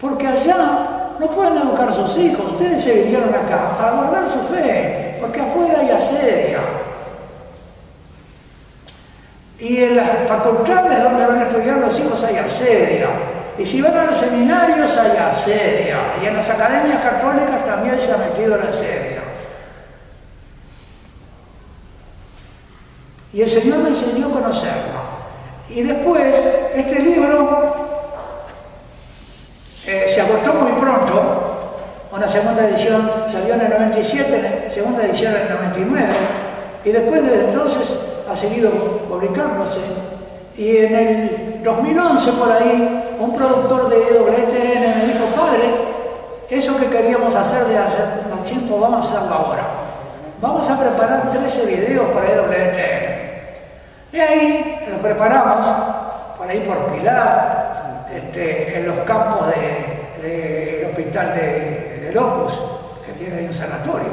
Porque allá no pueden educar a sus hijos. Ustedes se vinieron acá para guardar su fe, porque afuera hay asedia. Y en las facultades donde van a estudiar los hijos hay asedia. Y si van a los seminarios hay asedia. Y en las academias católicas también se ha metido la asedia. Y el Señor me enseñó a conocerla. Y después, este libro eh, se agotó muy pronto. Una segunda edición salió en el 97, segunda edición en el 99. Y después de entonces ha seguido publicándose. Y en el 2011 por ahí, un productor de EWTN me dijo, padre, eso que queríamos hacer de hace tiempo, vamos a hacerlo ahora. Vamos a preparar 13 videos para EWTN. Y ahí lo preparamos, por ahí por Pilar, este, en los campos del hospital de, de, Lopus, que tiene un sanatorio.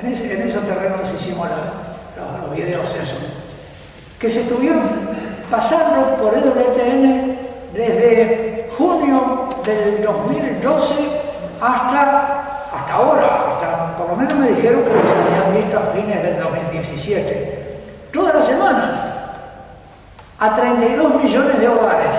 En, en esos terrenos hicimos los, videos esos que se estuvieron pasando por EWTN desde junio del 2012 hasta, hasta ahora, hasta, por lo menos me dijeron que los habían visto a fines del 2017. Todas las semanas, a 32 millones de hogares,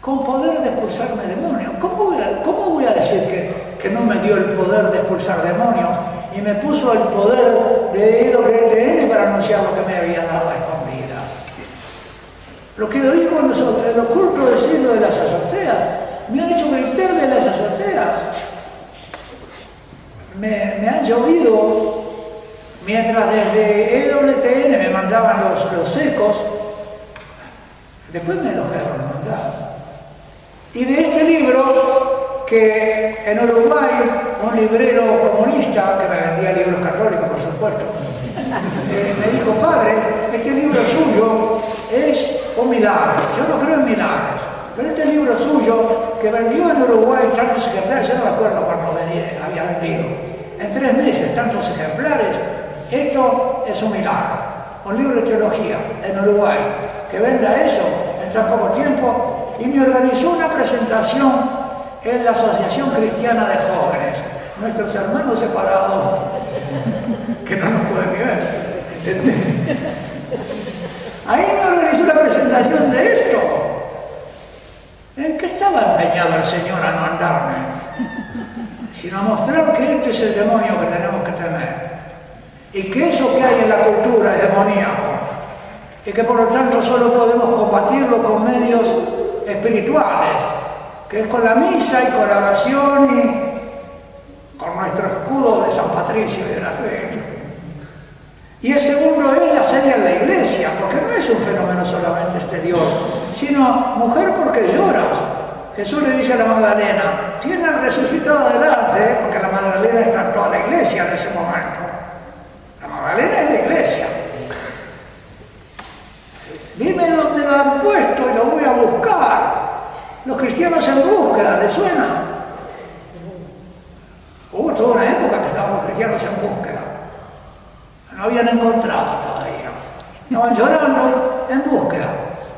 con poder de expulsarme demonios. ¿Cómo voy a, cómo voy a decir que, que no me dio el poder de expulsar demonios? Y me puso el poder de IWTN para anunciar lo que me había dado a escondidas. Lo que lo dijo en los, oculto del siglo de las azoteas, me han hecho gritar de las azoteas. Me, han llovido mientras desde EWTN me mandaban los, los secos, después me los dejaron. Y de este libro, que en Uruguay un librero comunista, que me vendía libros católicos, por supuesto, eh, me dijo, padre, este libro suyo es un milagro. Yo no creo en milagros, pero este libro suyo, que vendió en Uruguay tantos ejemplares, yo no me acuerdo cuando había vendido, en tres meses tantos ejemplares, esto es un milagro. Un libro de teología en Uruguay, que venda eso en tan poco tiempo, y me organizó una presentación en la Asociación Cristiana de Jóvenes nuestros hermanos separados, que no nos pueden ver. Ahí me organizó la presentación de esto. ¿En qué estaba empeñado el Señor a mandarme? Sino a mostrar que este es el demonio que tenemos que temer. Y que eso que hay en la cultura es demoníaco. Y que por lo tanto solo podemos combatirlo con medios espirituales, es con la misa y con la oración y con nuestro escudo de San Patricio y de la fe. Y el segundo es la serie en la iglesia, porque no es un fenómeno solamente exterior, sino mujer porque lloras. Jesús le dice a la Magdalena, tiene al resucitado adelante, porque la Magdalena está toda la iglesia en ese momento. La Magdalena es la iglesia. Dime dónde lo han puesto y lo voy a buscar. Los cristianos en búsqueda, ¿le suena? Hubo toda una época que estábamos cristianos en búsqueda. habían encontrado todavía. Estaban llorando en búsqueda,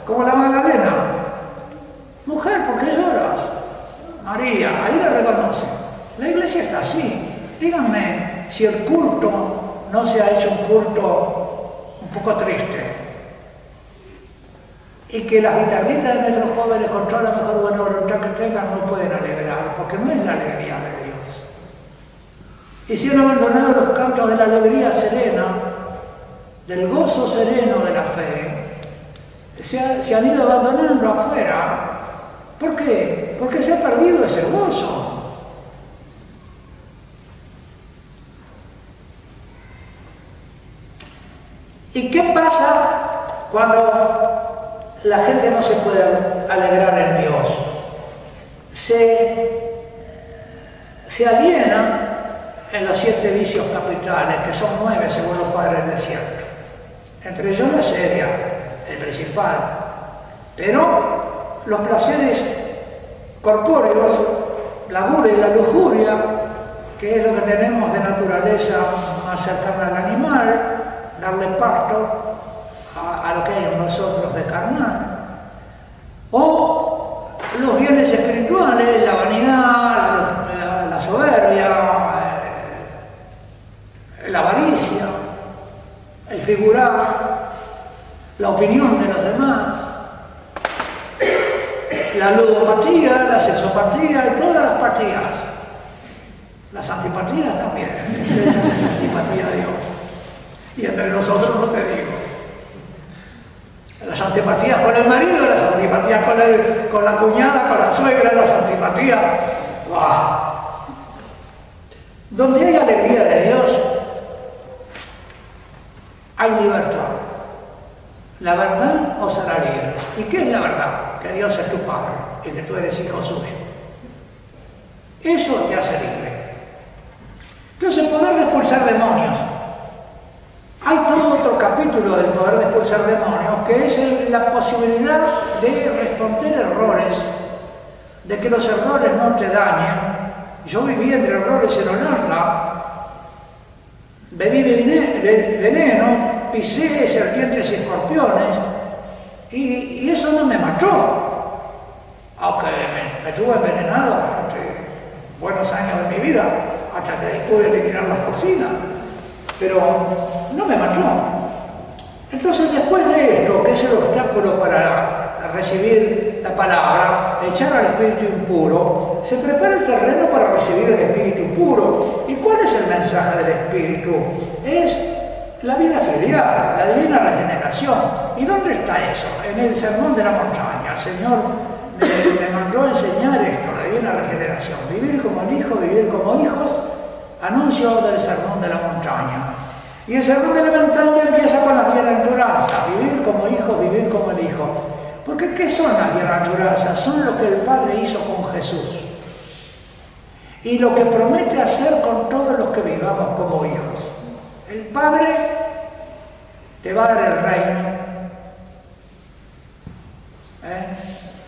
como la Magdalena. Mujer, ¿por qué lloras? María, ahí la reconoce. La iglesia está así. Díganme si el culto no se ha hecho un culto un poco triste. Y que las guitarritas de nuestros jóvenes, con toda la mejor buena voluntad que tengan, no pueden alegrar, porque no es la alegría de Dios. Y si han abandonado los cantos de la alegría serena, del gozo sereno de la fe, se, se han ido abandonando afuera. ¿Por qué? Porque se ha perdido ese gozo. ¿Y qué pasa cuando la gente no se puede alegrar en Dios? Se, se aliena en los siete vicios capitales, que son nueve según los padres del desierto. Entre ellos la sedia, el principal. Pero los placeres corpóreos, la gula y la lujuria, que es lo que tenemos de naturaleza más cercana al animal, darle pasto a, lo que hay en nosotros de carnal. O los bienes espirituales, la vanidad, la, soberbia, eh, la avaricia, el figurar, la opinión de los demás, la ludopatía, la sexopatía y todas las patías. Las antipatías también, la antipatía de Dios. Y entre nosotros no te digo. Las antipatías con el marido, las antipatías con, con la cuñada, con la suegra, las antipatías. Donde hay alegría de Dios, hay libertad. La verdad os hará libres. ¿Y qué es la verdad? Que Dios es tu Padre y que tú eres hijo suyo. Eso te hace libre. Entonces, poder expulsar demonios hay todo otro capítulo del poder de expulsar demonios que es la posibilidad de responder errores, de que los errores no te dañen. Yo viví entre errores en Holanda, bebí veneno, pisé serpientes y escorpiones y, eso no me mató, aunque me, tuve envenenado durante buenos años de mi vida hasta que pude eliminar las toxinas pero no me mató. Entonces después de esto, que es el obstáculo para recibir la palabra, echar al espíritu impuro, se prepara el terreno para recibir el espíritu puro. ¿Y cuál es el mensaje del espíritu? Es la vida filial, la divina regeneración. ¿Y dónde está eso? En el sermón de la montaña. El Señor me, mandó a enseñar esto, la divina regeneración. Vivir como el hijo, vivir como hijos anuncio del sermón de la montaña. Y el sermón de la empieza con la bienaventuranza, vivir como hijo, vivir como el hijo. Porque ¿qué son las bienaventuranzas? Son lo que el Padre hizo con Jesús. Y lo que promete hacer con todos los que vivamos como hijos. El Padre te va a dar el reino. ¿eh?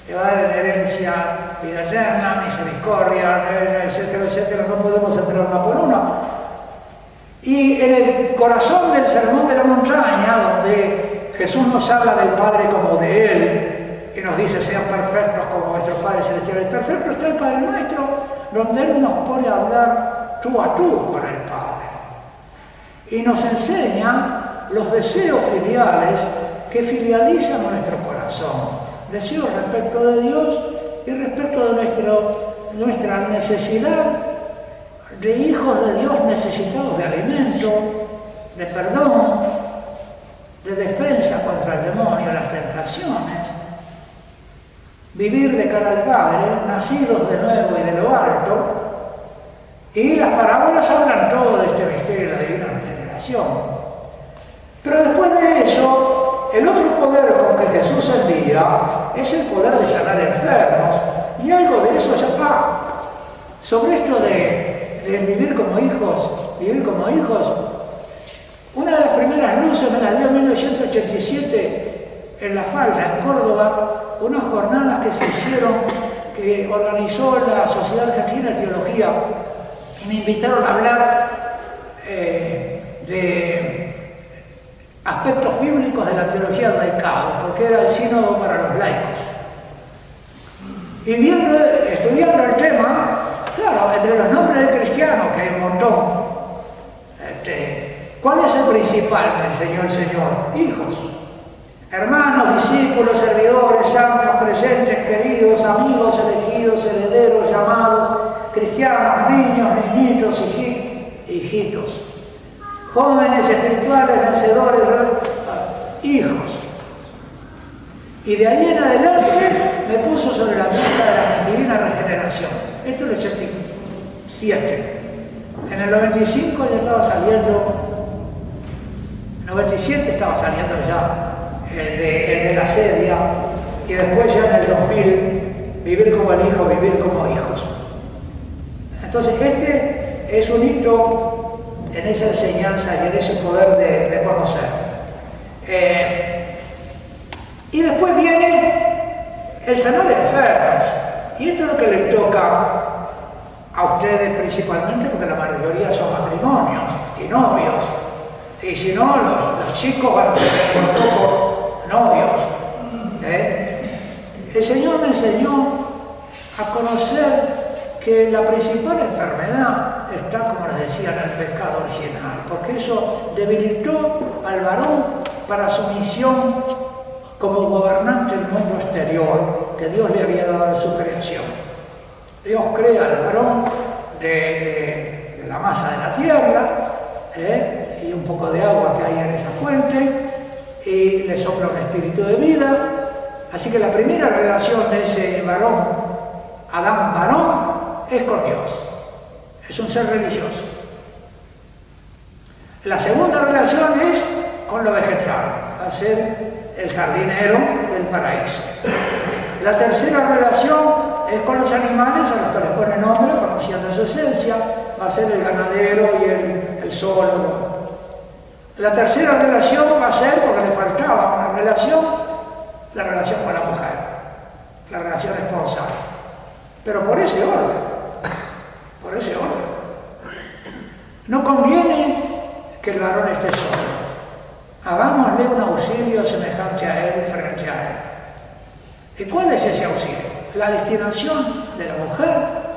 Te va a dar en herencia vida eterna, misericordia, etcétera, etcétera, no podemos entrar una por una. Y en el corazón del sermón de la montaña, donde Jesús nos habla del Padre como de Él, y nos dice sean perfectos como nuestro Padre Celestial, el perfecto está el Padre nuestro, donde Él nos pone a hablar tú a tú con el Padre. Y nos enseña los deseos filiales que filializan nuestro corazón. Deseos respecto de Dios y respecto de nuestro, nuestra necesidad de hijos de Dios necesitados de alimento, de perdón, de defensa contra el demonio, las tentaciones, vivir de cara al Padre, nacidos de nuevo y de lo alto, y las parábolas hablan todo de este misterio de la divina regeneración. Pero después de eso, el otro poder con que Jesús envía es el poder de sanar enfermos. Y algo de eso ya va. Sobre esto de, vivir como hijos, vivir como hijos, una de las primeras luces me la dio en 1987 en La Falda, en Córdoba, unas jornadas que se hicieron, que organizó la Sociedad Argentina de Teología, me invitaron a hablar eh, de aspectos bíblicos de la teología del porque era el sínodo para los laicos. Y viendo, estudiando el tema, claro, entre los nombres de cristianos, que hay un montón, este, ¿cuál es el principal? Me enseñó el Señor. Hijos. Hermanos, discípulos, servidores, santos, presentes, queridos, amigos, elegidos, herederos, llamados, cristianos, niños, niñitos, hijitos, jóvenes espirituales, vencedores, hijos. Y de ahí en adelante me puso sobre la pista de la divina regeneración. Esto es el 7. En el 95 ya estaba saliendo, 97 estaba saliendo ya el de, la sedia, y después ya en el 2000, vivir como el hijo, vivir como hijos. Entonces este es un hito en esa enseñanza y en ese poder de, conocer. Eh, y después viene el sanar de enfermos. Y esto es lo que le toca a ustedes principalmente, porque la mayoría son matrimonios y novios. Y si no, los, chicos van a ser por novios. ¿eh? El Señor me enseñó a conocer que la principal enfermedad está, como les decía, en el pecado original, porque eso debilitó al varón para su misión como gobernante del mundo exterior que Dios le había dado en su creación. Dios crea al varón de, la masa de la tierra ¿eh? y un poco de agua que hay en esa fuente y le sopla un espíritu de vida. Así que la primera relación de ese varón, Adán varón, es con Dios. Es un ser religioso. La segunda relación es con lo vegetal, a ser el jardinero del paraíso. La tercera relación es con los animales a los que les pone nombre, conociendo su esencia, va a ser el ganadero y el, el solo. La tercera relación va a ser, porque le faltaba una relación, la relación con la mujer, la relación esponsal. Pero por ese orden, por ese orden. No conviene que el varón esté solo. Hagámosle un auxilio semejante a él frente a él. ¿Y cuál es ese auxilio? La destinación de la mujer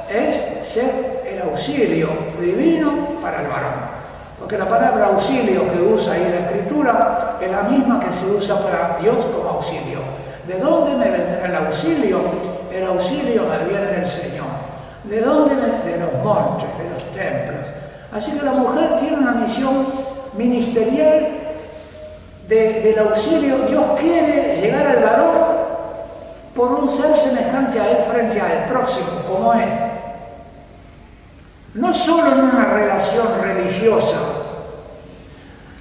es ser el auxilio divino para el varón. Porque la palabra auxilio que usa ahí la escritura es la misma que se usa para Dios como auxilio. ¿De dónde me vendrá el auxilio? El auxilio me viene del Señor. ¿De dónde? De los montes, de los templos. Así que la mujer tiene una misión ministerial del auxilio, Dios quiere llegar al varón por un ser semejante a él frente al próximo, como él. No solo en una relación religiosa,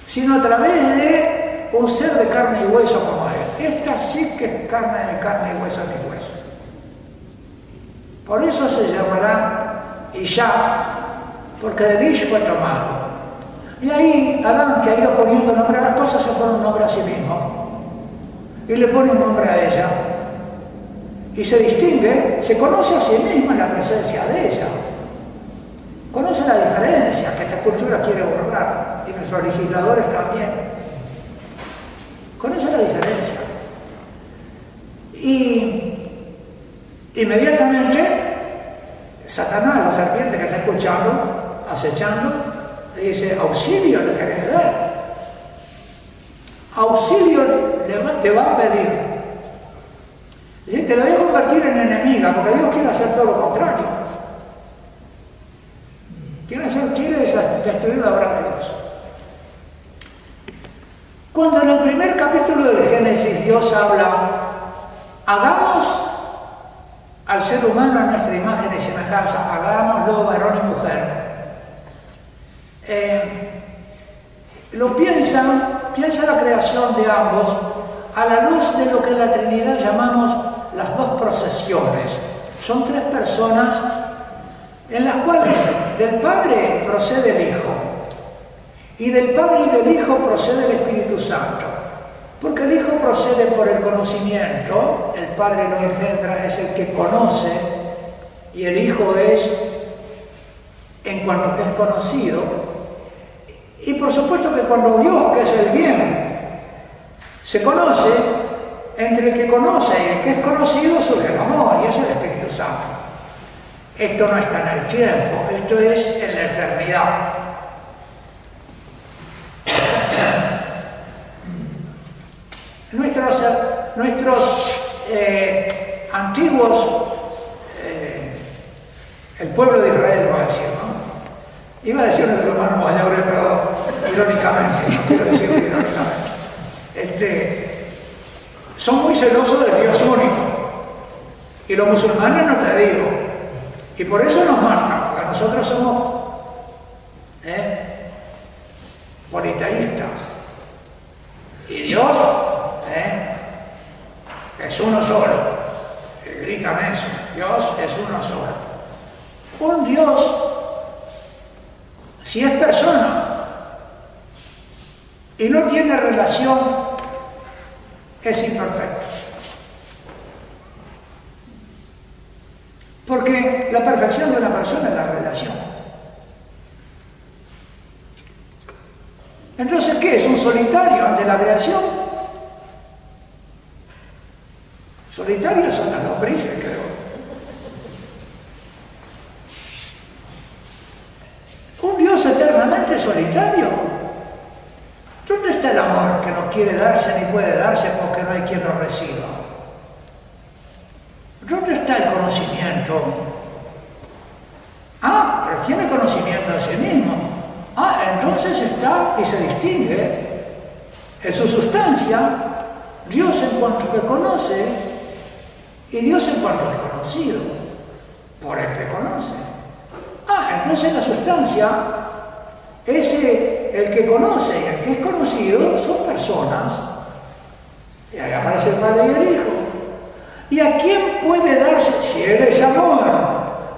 sino a través de un ser de carne y hueso como él. Esta sí que es carne de carne y hueso de mis huesos. Por eso se llamará Isha, porque de Ish fue tomado. Y ahí Adán, que ha ido poniendo nombre a las cosas, se pone un nombre a sí mismo. Y le pone un nombre a ella. Y se distingue, se conoce a sí mismo en la presencia de ella. Conoce la diferencia que esta cultura quiere borrar y nuestros legisladores también. Conoce la diferencia. Y inmediatamente Satanás, la serpiente que está escuchando, acechando, dice, auxilio le querés dar. Auxilio te va a pedir. Te lo voy a convertir en enemiga, porque Dios quiere hacer todo lo contrario. Quiere, hacer, quiere destruir la obra de Dios. Cuando en el primer capítulo del Génesis Dios habla, hagamos al ser humano a nuestra imagen y semejanza, hagámoslo varón y mujer. Eh, lo piensa, piensa la creación de ambos a la luz de lo que en la Trinidad llamamos las dos procesiones. Son tres personas en las cuales del Padre procede el Hijo y del Padre y del Hijo procede el Espíritu Santo. Porque el Hijo procede por el conocimiento, el Padre lo engendra, es el que conoce, y el Hijo es, en cuanto que es conocido, y por supuesto que cuando Dios, que es el bien, Se conoce, entre el que conoce y el que es conocido surge el amor, y eso es el Espíritu Santo. Esto no está en el tiempo, esto es en la eternidad. Nuestros, nuestros eh, antiguos, eh, el pueblo de Israel va a decir, ¿no? Iba a decir nuestros hermanos mayores, pero irónicamente, no quiero decirlo irónicamente. Este, son muy celosos del Dios único. Y los musulmanes no te digo. Y por eso nos marcan, porque nosotros somos ¿eh? politeístas. Y Dios ¿eh? es uno solo. Y gritan eso. Dios es uno solo. Un Dios, si es persona y no tiene relación, es imperfecto. Porque la perfección de una persona es la relación. Entonces, ¿qué es un solitario ante la creación? Solitarios son las lombrices, creo. Un Dios eternamente solitario. ¿Dónde está el amor que no quiere darse ni puede darse porque no hay quien lo reciba? ¿Dónde está el conocimiento? Ah, pero tiene conocimiento de sí mismo. Ah, entonces está y se distingue en su sustancia Dios en cuanto que conoce y Dios en cuanto es conocido por el que conoce. Ah, entonces la sustancia, ese, el que conoce y el que es conocido son personas. Y ahí aparece el Padre y el Hijo. ¿Y a quién puede darse, si Él es amor?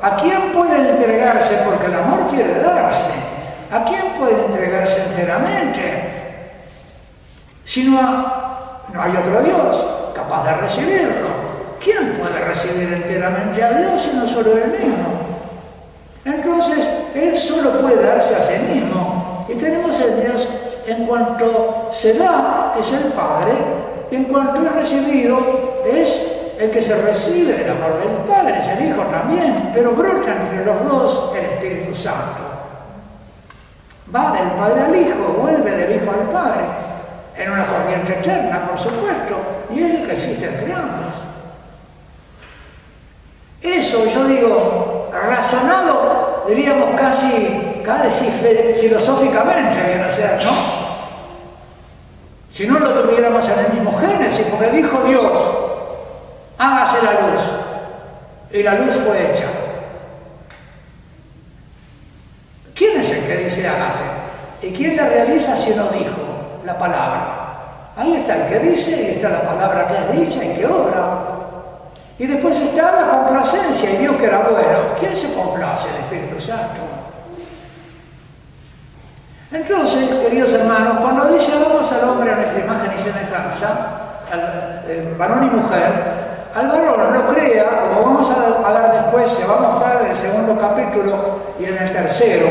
¿A quién puede entregarse? Porque el amor quiere darse. ¿A quién puede entregarse enteramente? Si no, no hay otro Dios capaz de recibirlo. ¿Quién puede recibir enteramente a Dios sino solo Él mismo? Entonces, Él solo puede darse a sí mismo. Y tenemos el Dios en cuanto se da, es el Padre, en cuanto es recibido, es el que se recibe del amor del Padre, es el Hijo también, pero brota entre los dos el Espíritu Santo. Va del Padre al Hijo, vuelve del Hijo al Padre, en una corriente eterna, por supuesto, y es el que existe entre ambos. Eso, yo digo, razonado, diríamos casi, casi filosóficamente, viene a ser, ¿no? Si no lo tuviéramos en el mismo Génesis, porque dijo Dios, hágase la luz, y la luz fue hecha. ¿Quién es el que dice hágase? ¿Y quién la realiza si no dijo la palabra? Ahí está el que dice y está la palabra que es dicha y que obra. Y después está la complacencia y vio que era bueno. ¿Quién se complace? El Espíritu Santo. Entonces, queridos hermanos, cuando dice vamos al hombre a nuestra imagen y semejanza, al eh, varón y mujer, al varón lo crea, como vamos a, a ver después, se va a mostrar en el segundo capítulo y en el tercero,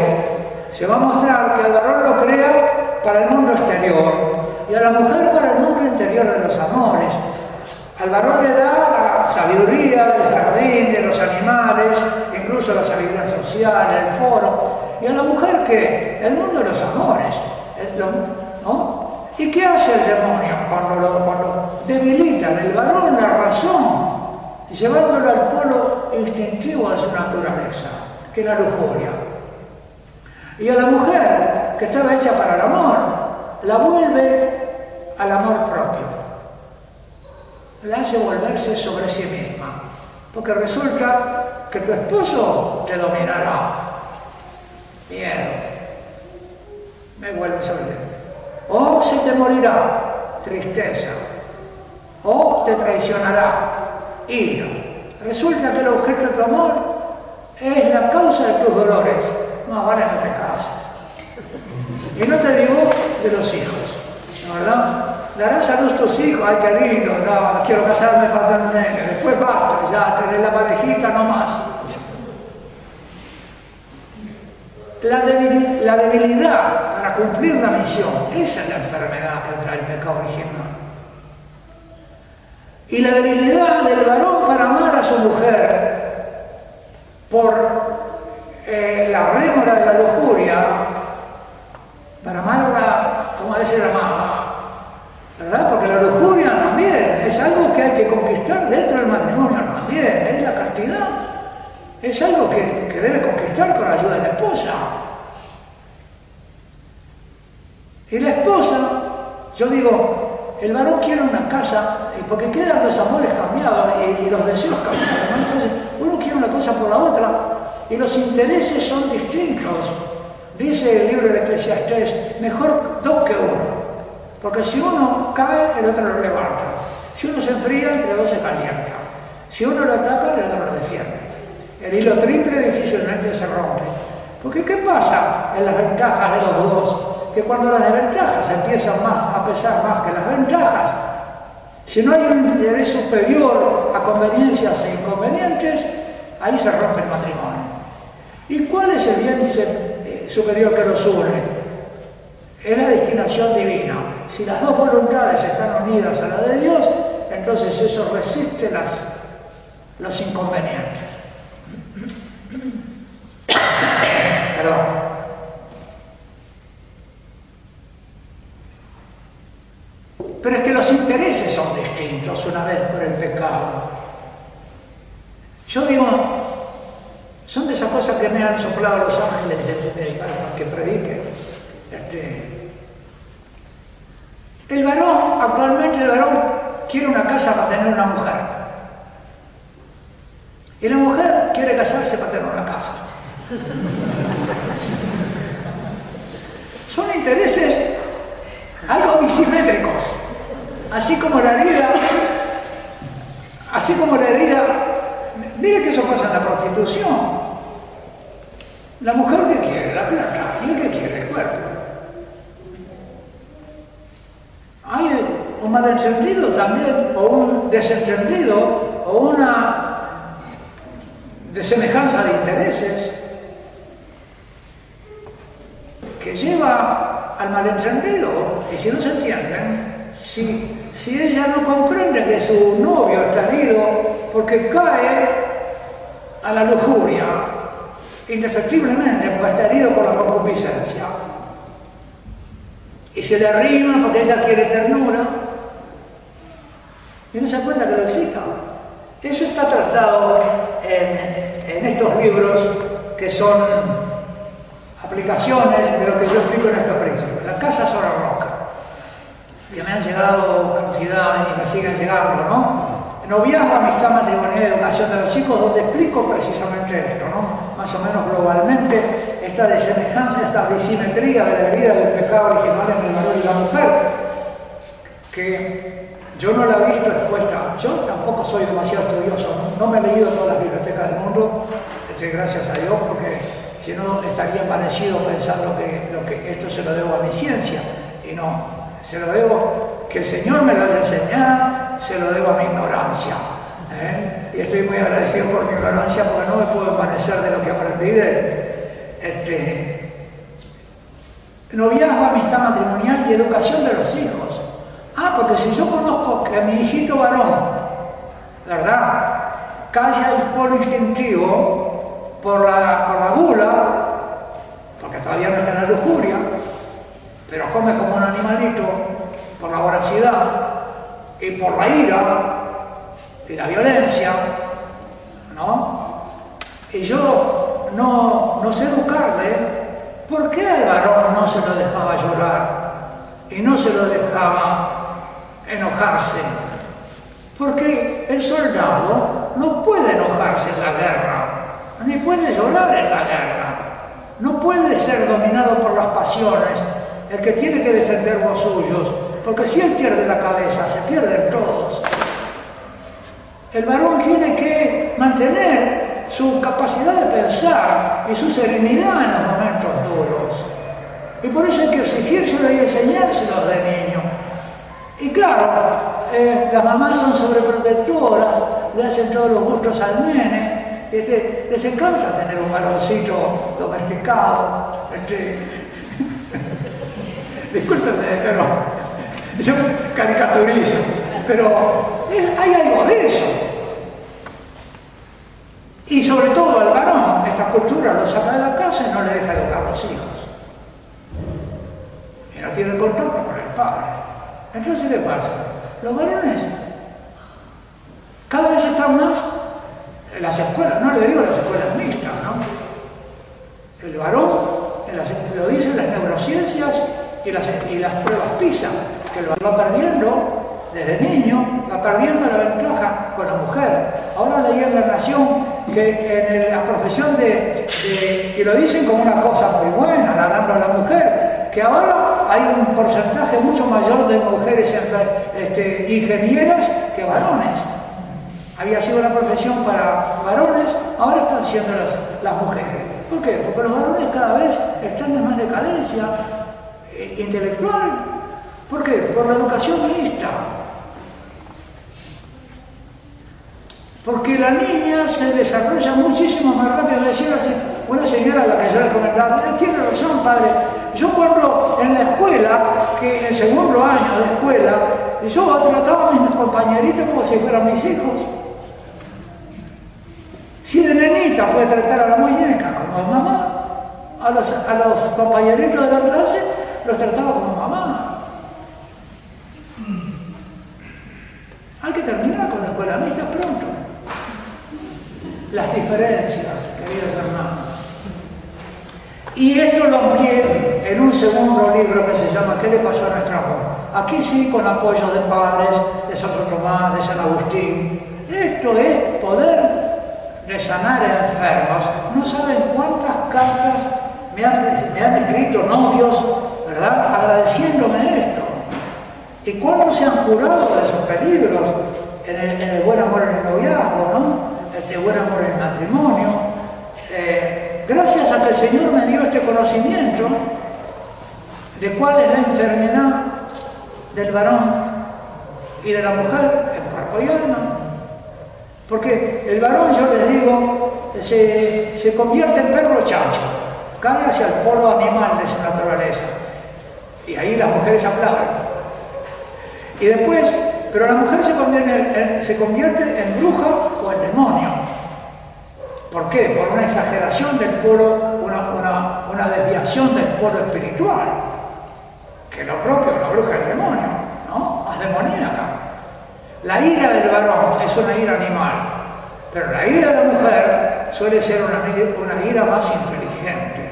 se va a mostrar que al varón lo crea para el mundo exterior y a la mujer para el mundo interior de los amores. Al varón le da la sabiduría del jardín, de los animales, incluso la sabiduría social, el foro. Y a la mujer que el mundo de los amores. ¿no? ¿Y qué hace el demonio cuando, lo, cuando debilitan el varón la razón, llevándolo al polo instintivo de su naturaleza, que es la lujuria? Y a la mujer, que estaba hecha para el amor, la vuelve al amor propio la hace volverse sobre sí misma. Porque resulta que tu esposo te dominará. Miedo. Me vuelve sobre. O se te morirá. Tristeza. O te traicionará. Ira. Resulta que el objeto de tu amor es la causa de tus dolores. No, ahora no te casas. Y no te digo de los hijos, ¿verdad? Darás a nuestros hijos, ay qué lindo, quiero casarme para tener un nene, después basta, ya tener la parejita no más. La, la debilidad para cumplir la misión, esa es la enfermedad que trae el pecado original. Y la debilidad del varón para amar a su mujer por eh, la rémora de la lujuria, para amarla como debe ser amada, ¿verdad? Porque la lujuria también es algo que hay que conquistar dentro del matrimonio también, es la castidad, es algo que, debe conquistar con la ayuda de la esposa. Y la esposa, yo digo, el varón quiere una casa, porque quedan los amores cambiados y, los deseos cambiados. Entonces, uno quiere una cosa por la otra y los intereses son distintos. Dice el libro de Eclesiastés, mejor dos que uno. Porque si uno cae, el otro lo levanta. Si uno se enfría, entre dos se calienta. Si uno lo ataca, el otro lo defiende. El hilo triple difícilmente se rompe. Porque ¿qué pasa en las ventajas de los dos? que cuando las desventajas empiezan más a pesar más que las ventajas, si no hay un interés superior a conveniencias e inconvenientes, ahí se rompe el matrimonio. ¿Y cuál es el bien eh, superior que los une? Es la destinación divina. Si las dos voluntades están unidas a la de Dios, entonces eso resiste las, los inconvenientes. Perdón. Pero es que los intereses son distintos una vez por el pecado. Yo digo, son de esas cosas que me han soplado los ángeles este, para que prediquen. Este, el varón, actualmente el varón quiere una casa para tener una mujer. Y la mujer quiere casarse para tener una casa. Son intereses algo bisimétricos. Así como la herida, así como la herida, mire que eso pasa en la prostitución. La mujer que quiere, la plata, y el que quiere, el cuerpo. Hay un malentendido también, o un desentendido, o una desemejanza de intereses que lleva al malentendido, y si no se entienden, si si ella no comprende que su novio está herido porque cae a la lujuria, indefectiblemente, porque está herido por la concupiscencia. Y se le arrima porque ella quiere ternura. Y no se cuenta que lo excita. Eso está tratado en, estos libros que son aplicaciones de lo que yo explico en estos principios. La casa sobre roca que me han llegado cantidad y me siguen llegando, ¿no? Noviazgo, amistad matrimonial y educación de los hijos, donde explico precisamente esto, ¿no? Más o menos globalmente, esta desemejanza, esta disimetría de la herida del pecado original en el varón y la mujer, que yo no la he visto expuesta, yo tampoco soy demasiado estudioso, no, me he leído todas las bibliotecas del mundo, este, gracias a Dios, porque si no estaría parecido pensando que, lo que esto se lo debo a mi ciencia, y no, se lo debo, que el Señor me lo haya enseñado, se lo debo a mi ignorancia. ¿eh? Y estoy muy agradecido por mi ignorancia porque no me puedo parecer de lo que aprendí de este, noviazgo, amistad matrimonial y educación de los hijos. Ah, porque si yo conozco que a mi hijito varón, ¿verdad? Calla el polo instintivo por la, por la gula, porque todavía no está en la lujuria, pero come como un animalito por la voracidad y por la ira y la violencia, ¿no? Y yo no, no educarle, ¿por qué al varón no se lo dejaba llorar y no se lo dejaba enojarse? Porque el soldado no puede enojarse en la guerra, ni puede llorar en la guerra, no puede ser dominado por las pasiones, el que tiene que defender los suyos, porque si él pierde la cabeza, se pierden todos. El varón tiene que mantener su capacidad de pensar y su serenidad en los momentos duros. Y por eso hay que exigírselo y enseñárselo de niño. Y claro, eh, las mamás son sobreprotectoras, le hacen todos los gustos al nene, y este, les encanta tener un varoncito domesticado, este, discúlpenme, pero yo caricaturizo, pero hay algo de eso. Y sobre todo al varón, esta cultura lo saca de la casa y no le deja educar a los hijos. Y no tiene contacto con el padre. Entonces, ¿qué pasa? Los varones cada vez están más en las escuelas, no le digo las escuelas mixtas, ¿no? El varón, lo dicen las neurociencias y las, y las pruebas PISA, que lo va perdiendo desde niño, va perdiendo la ventaja con la mujer. Ahora leí en La Nación que en la profesión de, y lo dicen como una cosa muy buena, la dando a la mujer, que ahora hay un porcentaje mucho mayor de mujeres este, ingenieras que varones. Había sido la profesión para varones, ahora están siendo las, las mujeres. ¿Por qué? Porque los varones cada vez están en más decadencia eh, intelectual. ¿Por qué? Por la educación mixta. Porque la niña se desarrolla muchísimo más rápido. Decía una señora a la que yo le comentaba, tiene razón, padre. Yo cuando en la escuela, que en segundo año de escuela, yo trataba a mis compañeritos como si fueran mis hijos. Si de nenita puede tratar a la muñeca como mamá, a los, a los compañeritos de la clase los trataba como mamá. Hay que terminar con la escuela mixta pronto. Las diferencias, queridos hermanos. Y esto lo amplié en un segundo libro que se llama ¿Qué le pasó a nuestro amor? Aquí sí, con apoyo de padres, de Santo Tomás, de San Agustín. Esto es poder de sanar enfermos. No saben cuántas cartas me han, escrito novios, ¿verdad? Agradeciéndome esto. ¿Y cuántos se han jurado de esos peligros en el, buen amor en el noviazgo, ¿no? Este buen amor en el matrimonio. Eh, gracias a que el Señor me dio este conocimiento de cuál es la enfermedad del varón y de la mujer en cuerpo y alma. Porque el varón, yo les digo, se, se convierte en perro chacho, cae hacia el polo animal de su naturaleza. Y ahí las mujeres aplauden. Y después, pero la mujer se convierte en, se convierte en bruja o en demonio. ¿Por qué? Por una exageración del polo, una, una, desviación del polo espiritual. Que lo propio, la bruja es el demonio, ¿no? Más demoníaca. La ira del varón es una ira animal, pero la ira de la mujer suele ser una, una ira más inteligente.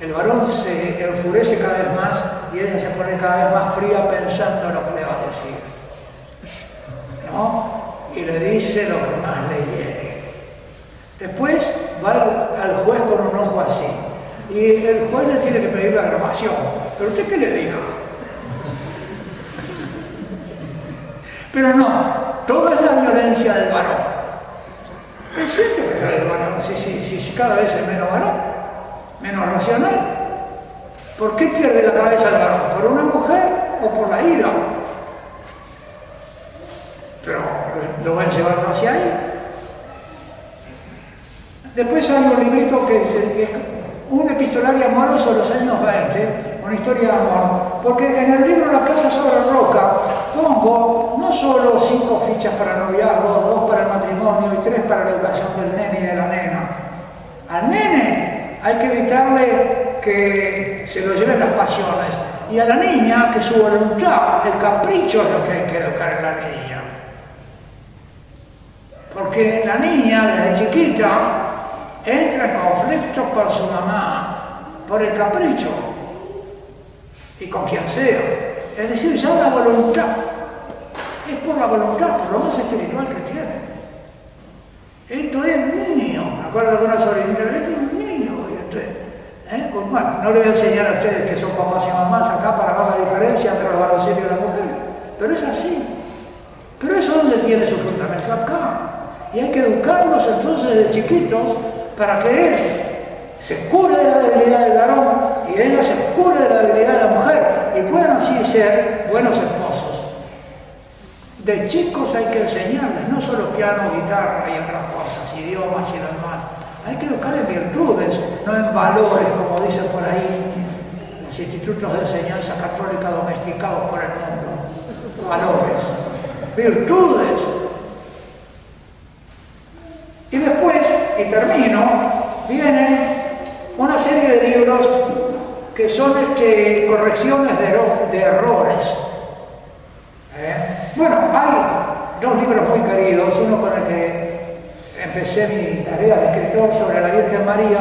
El varón se enfurece cada vez más y ella se pone cada vez más fría pensando en lo que le va a decir. ¿No? Y le dice lo que más le hiere. Después va al juez con un ojo así. Y el juez le tiene que pedir la grabación. ¿Pero usted qué le dijo? Pero no, toda es la violencia del varón. Es cierto que el varón, si, cada vez es menos varón, menos racional. ¿Por qué pierde la cabeza el varón? ¿Por una mujer o por la ira? Pero lo van llevando hacia ahí. Después hay un librito que es, un epistolario amoroso de los años 20, una historia de amor, porque en el libro La casa sobre roca pongo no solo cinco fichas para noviazgo, dos para el matrimonio y tres para la educación del nene y de la nena. Al nene hay que evitarle que se lo lleven las pasiones. Y a la niña, que su voluntad, el capricho es lo que hay que educar en la niña. Porque la niña, desde chiquita, entra en conflicto con su mamá por el capricho y con quien sea. Es decir, ya la voluntad. Es por la voluntad, por lo más espiritual que tiene. Esto es niño. Me acuerdo de una sobrinita, esto es niño. Pues bueno, no le voy a enseñar a ustedes que son papás y mamás acá para ver la diferencia entre los varones y la mujer. Pero es así. Pero eso es donde tiene su fundamento acá. Y hay que educarlos entonces desde chiquitos para que él se cure de la debilidad del varón y ella se cure de la debilidad de la mujer y puedan así ser buenos esposos. De chicos hay que enseñarles no solo piano, guitarra y otras cosas, idiomas y lo demás. Hay que educar en virtudes, no en valores, como dicen por ahí los institutos de enseñanza católica domesticados por el mundo. Valores, virtudes, y después, y termino, vienen una serie de libros que son este, correcciones de, errores. ¿Eh? Bueno, hay dos libros muy queridos, uno con el que empecé mi tarea de escritor sobre la Virgen María,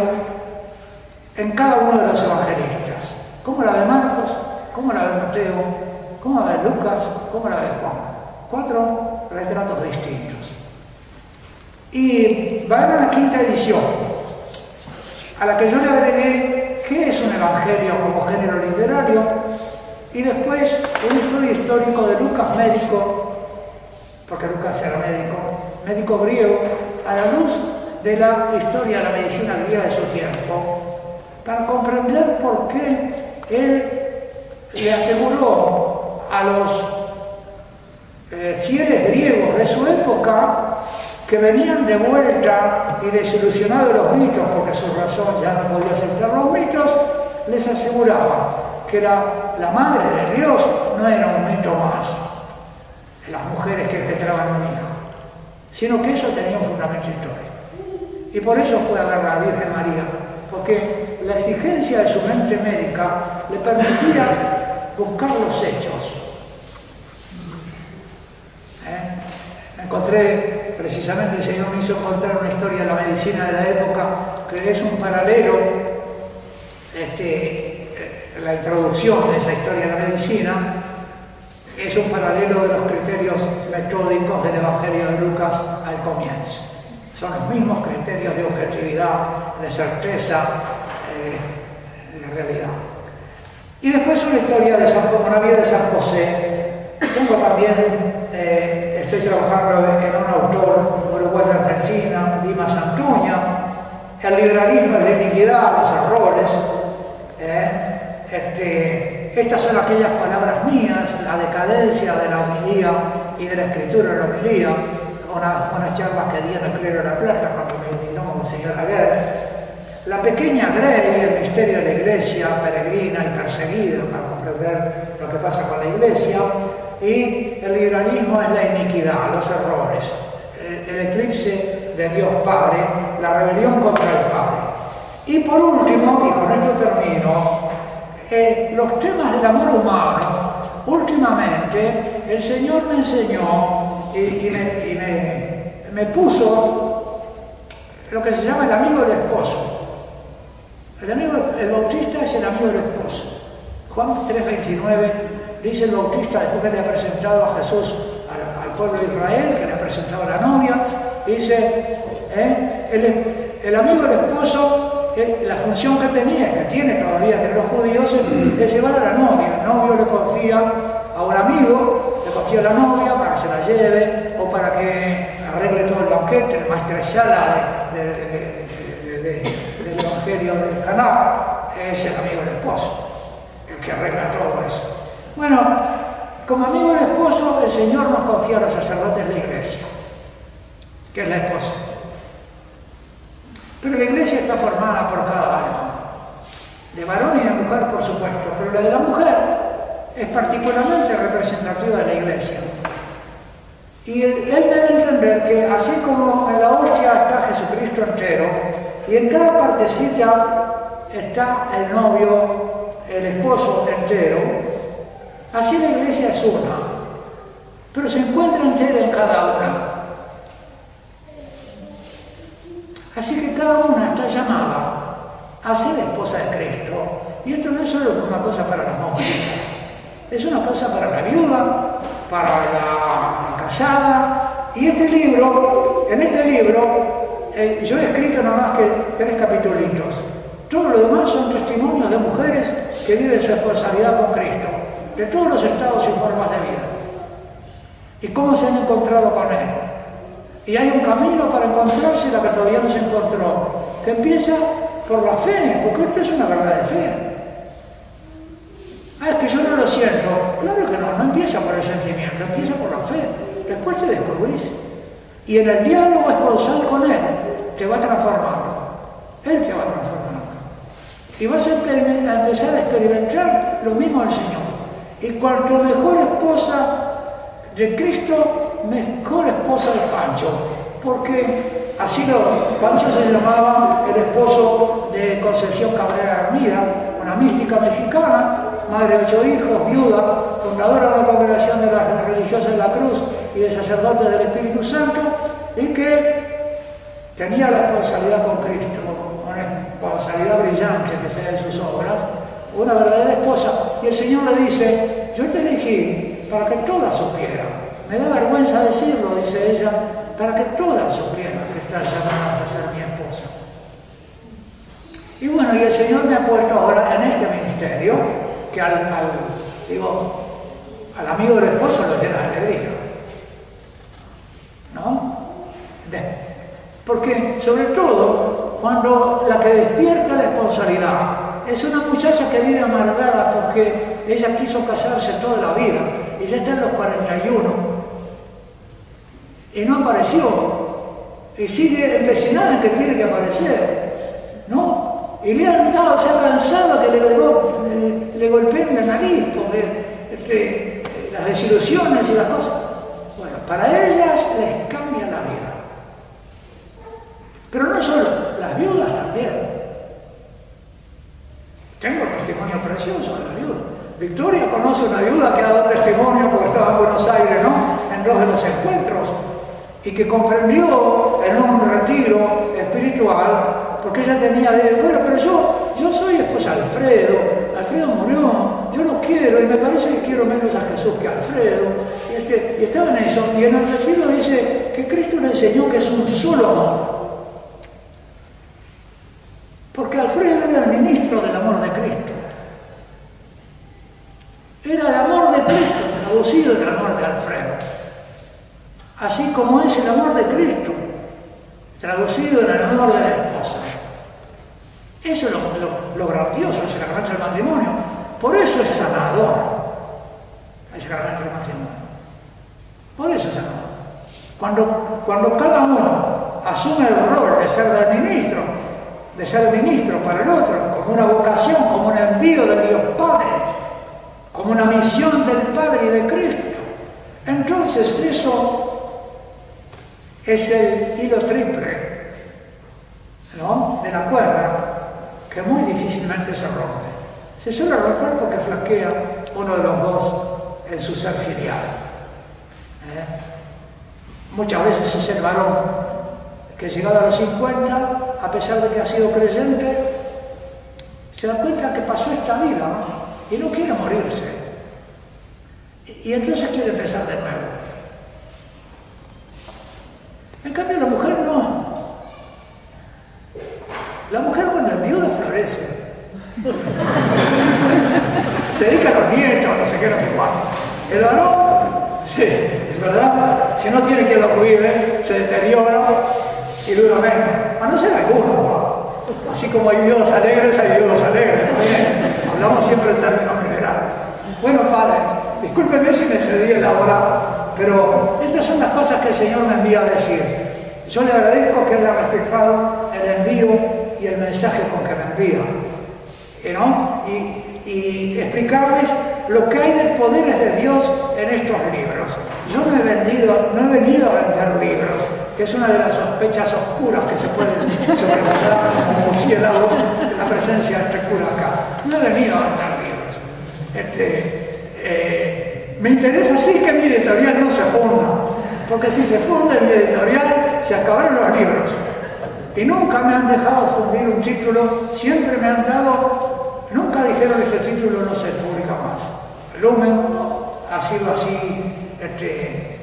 en cada uno de los evangelistas. ¿Cómo la ve Marcos? ¿Cómo la ve Mateo? ¿Cómo la ve Lucas? ¿Cómo la ve Juan? Cuatro retratos distintos. Y va a una quinta edición, a la que yo le agregué qué es un evangelio como género literario y después un estudio histórico de Lucas médico, porque Lucas era médico, médico griego, a la luz de la historia de la medicina griega de su tiempo, para comprender por qué él le aseguró a los eh, fieles griegos de su época que venían de vuelta y desilusionados de los mitos, porque su razón ya no podía aceptar los mitos, les aseguraba que la, madre de Dios no era un mito más, las mujeres que engendraban un hijo, sino que eso tenía un fundamento histórico. Y por eso fue a ver a la Virgen María, porque la exigencia de su mente médica le permitía buscar los hechos. ¿Eh? Encontré precisamente el Señor me hizo contar una historia de la medicina de la época que es un paralelo, este, la introducción de esa historia de la medicina es un paralelo de los criterios metódicos del Evangelio de Lucas al comienzo. Son los mismos criterios de objetividad, de certeza, eh, de realidad. Y después una historia de San, una vida de San José. Tengo también eh, estoy trabajando en un autor uruguayo argentina, Dimas Antuña, el liberalismo es la iniquidad, los errores. ¿eh? Este, estas son aquellas palabras mías, la decadencia de la homilía y de la escritura de la homilía, unas, charlas que di en el clero de la playa cuando me invitó Monseñor Aguer. La pequeña Grey, el misterio de la iglesia, peregrina y perseguida para comprender lo que pasa con la iglesia, y el liberalismo es la iniquidad, los errores, el, eclipse de Dios Padre, la rebelión contra el Padre. Y por último, y con esto termino, eh, los temas del amor humano, últimamente el Señor me enseñó y, me, puso lo que se llama el amigo del esposo. El, amigo, el bautista es el amigo del esposo. Juan 3:29 dice el bautista después que le ha presentado a Jesús al, pueblo de Israel, que le ha presentado a la novia, dice, ¿eh? el, amigo del esposo, la función que tenía, que tiene todavía entre los judíos, es, llevar a la novia. El novio le confía a un amigo, le confía a la novia para que se la lleve o para que arregle todo el banquete, el maestresala de, del Evangelio del Caná, es el amigo del esposo, el que arregla todo eso. Bueno, como amigo del esposo, el Señor nos confía a los sacerdotes la iglesia, que es la esposa. Pero la iglesia está formada por cada alma, de varón y de mujer, por supuesto, pero la de la mujer es particularmente representativa de la iglesia. Y él, debe entender que así como en la hostia está Jesucristo entero, y en cada partecita está el novio, el esposo entero, Así la iglesia es una, pero se encuentra entera en cada una. Así que cada una está llamada a ser esposa de Cristo. Y esto no es solo una cosa para las mujeres, es una cosa para la viuda, para la casada. Y este libro, en este libro, eh, yo he escrito nada más que tres capítulos. Todo lo demás son testimonios de mujeres que viven su esposalidad con Cristo de todos los estados y formas de vida. Y cómo se han encontrado con Él. Y hay un camino para encontrarse la que todavía no se encontró, que empieza por la fe, porque esto es una verdad de fe. Ah, es que yo no lo siento. Claro que no, no empieza por el sentimiento, empieza por la fe. Después te descubrís. Y en el diálogo esponsal con Él, te va transformando. Él te va transformando. Y vas a empezar a experimentar lo mismo del Señor. Y cuanto mejor esposa de Cristo, mejor esposa de Pancho. porque así lo, Pancho se llamaba el esposo de Concepción Cabrera Armida, una mística mexicana, madre de ocho hijos, viuda, fundadora de la Congregación de las Religiosas de la Cruz y de Sacerdotes del Espíritu Santo, y que tenía la responsabilidad con Cristo, una responsabilidad brillante que sea en sus obras, una verdadera esposa. Y el Señor le dice, yo te elegí para que todas supieran. Me da vergüenza decirlo, dice ella, para que todas supieran que están llamadas a ser mi esposa. Y bueno, y el Señor me ha puesto ahora en este ministerio, que al, digo, al amigo del esposo lo llena de alegría. ¿No? porque sobre todo cuando la que despierta la responsabilidad es una muchacha que vive amargada porque ella quiso casarse toda la vida y ya está en los 41 y no apareció. Y sigue empecinada en que tiene que aparecer. ¿No? Y le han dado, se ha cansado que le, le, golpeen la nariz porque este, las desilusiones y las cosas. Bueno, para ellas les cambia la vida. Pero no solo, las viudas también. Tengo testimonio precioso de la viuda. Victoria conoce una viuda que ha dado testimonio porque estaba en Buenos Aires, ¿no? En dos de los encuentros y que comprendió en un retiro espiritual, porque ella tenía de, bueno, pero yo, yo soy esposa de Alfredo, Alfredo murió, yo lo quiero y me parece que quiero menos a Jesús que a Alfredo, y, y estaba en eso, y en el retiro dice que Cristo le enseñó que es un solo amor, porque Alfredo era el ministro del amor de Cristo, era el amor de Cristo traducido en el amor de Alfredo así como es el amor de Cristo, traducido en el amor de la esposa. Eso es lo, grandioso del sacramento del matrimonio. Por eso es sanador el sacramento del matrimonio. Por eso es sanador. Cuando, cuando cada uno asume el rol de ser el ministro, de ser ministro para el otro, como una vocación, como un envío de Dios Padre, como una misión del Padre y de Cristo, entonces eso es el hilo triple ¿no? de la cuerda que muy difícilmente se rompe. Se suele romper porque flaquea uno de los dos en su ser filial. ¿eh? Muchas veces es el varón que llegado a los 50, a pesar de que ha sido creyente, se da cuenta que pasó esta vida y no quiere morirse. Y entonces quiere empezar de nuevo. En cambio la mujer no. La mujer cuando es viuda florece. se dedica a los nietos, no sé qué, no sé. El varón, sí, es verdad, si no tiene quien lo cuide, se deteriora y dura menos. A no ser alguno, Así como hay viudas alegres, hay viudas alegres. Hablamos siempre en términos generales. Bueno, padre, discúlpeme si me cedí la hora pero estas son las cosas que el Señor me envía a decir. Yo le agradezco que haya respetado el envío y el mensaje con que me envía. ¿no? Y, explicarles lo que hay de poderes de Dios en estos libros. Yo no he, vendido, no he venido a vender libros, que es una de las sospechas oscuras que se pueden sobrepasar como murciélagos la presencia de este cura acá. No he venido a vender libros. Este, eh, me interesa sí que mi editorial no se funda, porque si se funda mi editorial, se acabaron los libros. Y nunca me han dejado fundir un título, siempre me han dado, nunca dijeron que este título no se publica más. Lumen ha sido así, este,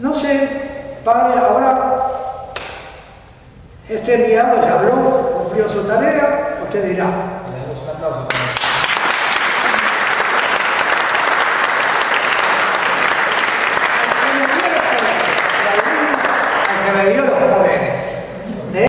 no sé, padre, ahora este enviado ya habló, cumplió su tarea, usted dirá. me dio los